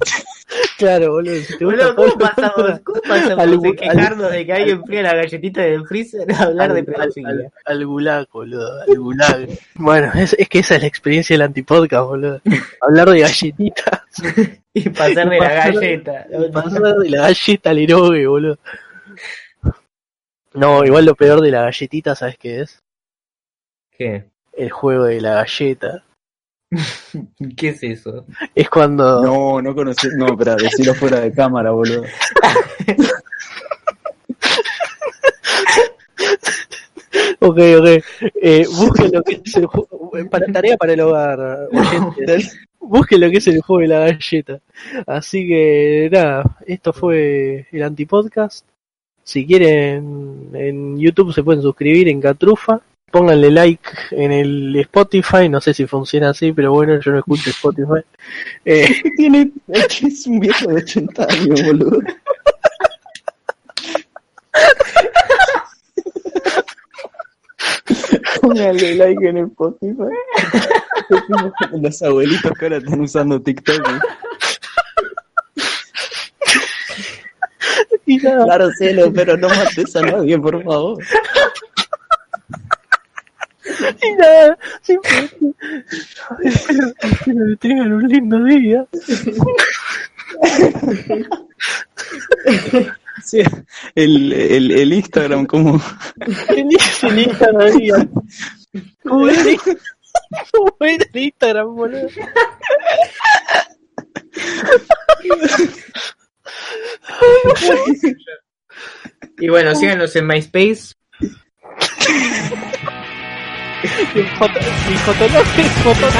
claro boludo si te gusta Boludo, ¿cómo Pablo pasamos, ¿cómo pasamos Al- de quejarnos de que alguien fría la galletita del freezer a hablar de al, al, pedofilia? al- al gulag, boludo, al gulag. Bueno, es, es que esa es la experiencia del antipodcast, boludo. Hablar de galletitas, Y pasar de Y la pasar- galleta. y pasar de la galleta al erogue, boludo. No, igual lo peor de la galletita, ¿sabes qué es? ¿Qué? El juego de la galleta. ¿Qué es eso? Es cuando... No, no conocí. No, espera, decirlo fuera de cámara, boludo. Ok, ok. Eh, busquen lo que es el juego... Para tarea para el hogar, oyentes. Busquen lo que es el juego de la galleta. Así que nada, esto fue el antipodcast. Si quieren en YouTube se pueden suscribir en Catrufa. Pónganle like en el Spotify. No sé si funciona así, pero bueno, yo no escucho Spotify. Eh, Tiene, es un viejo de 80 años, boludo. Póngale like en el Spotify. Los abuelitos que ahora están usando TikTok. ¿eh? y nada, Claro, cielo, pero no mates a nadie, por favor. Y nada. Simplemente espero, que tengan un lindo día. Sí, el, el, el Instagram, como. Feliz el Instagram. día. ¿Cómo era el- cómo era el Instagram, boludo? Y bueno, síganos en MySpace. Foto, mi fotolog es fotolog.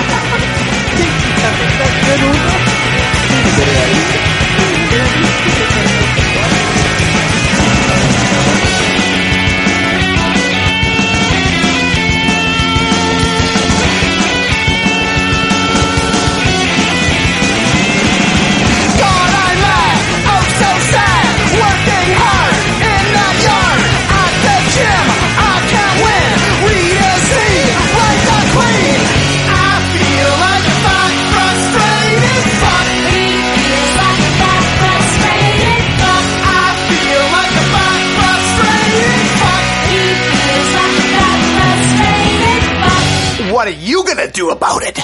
What are you gonna do about it?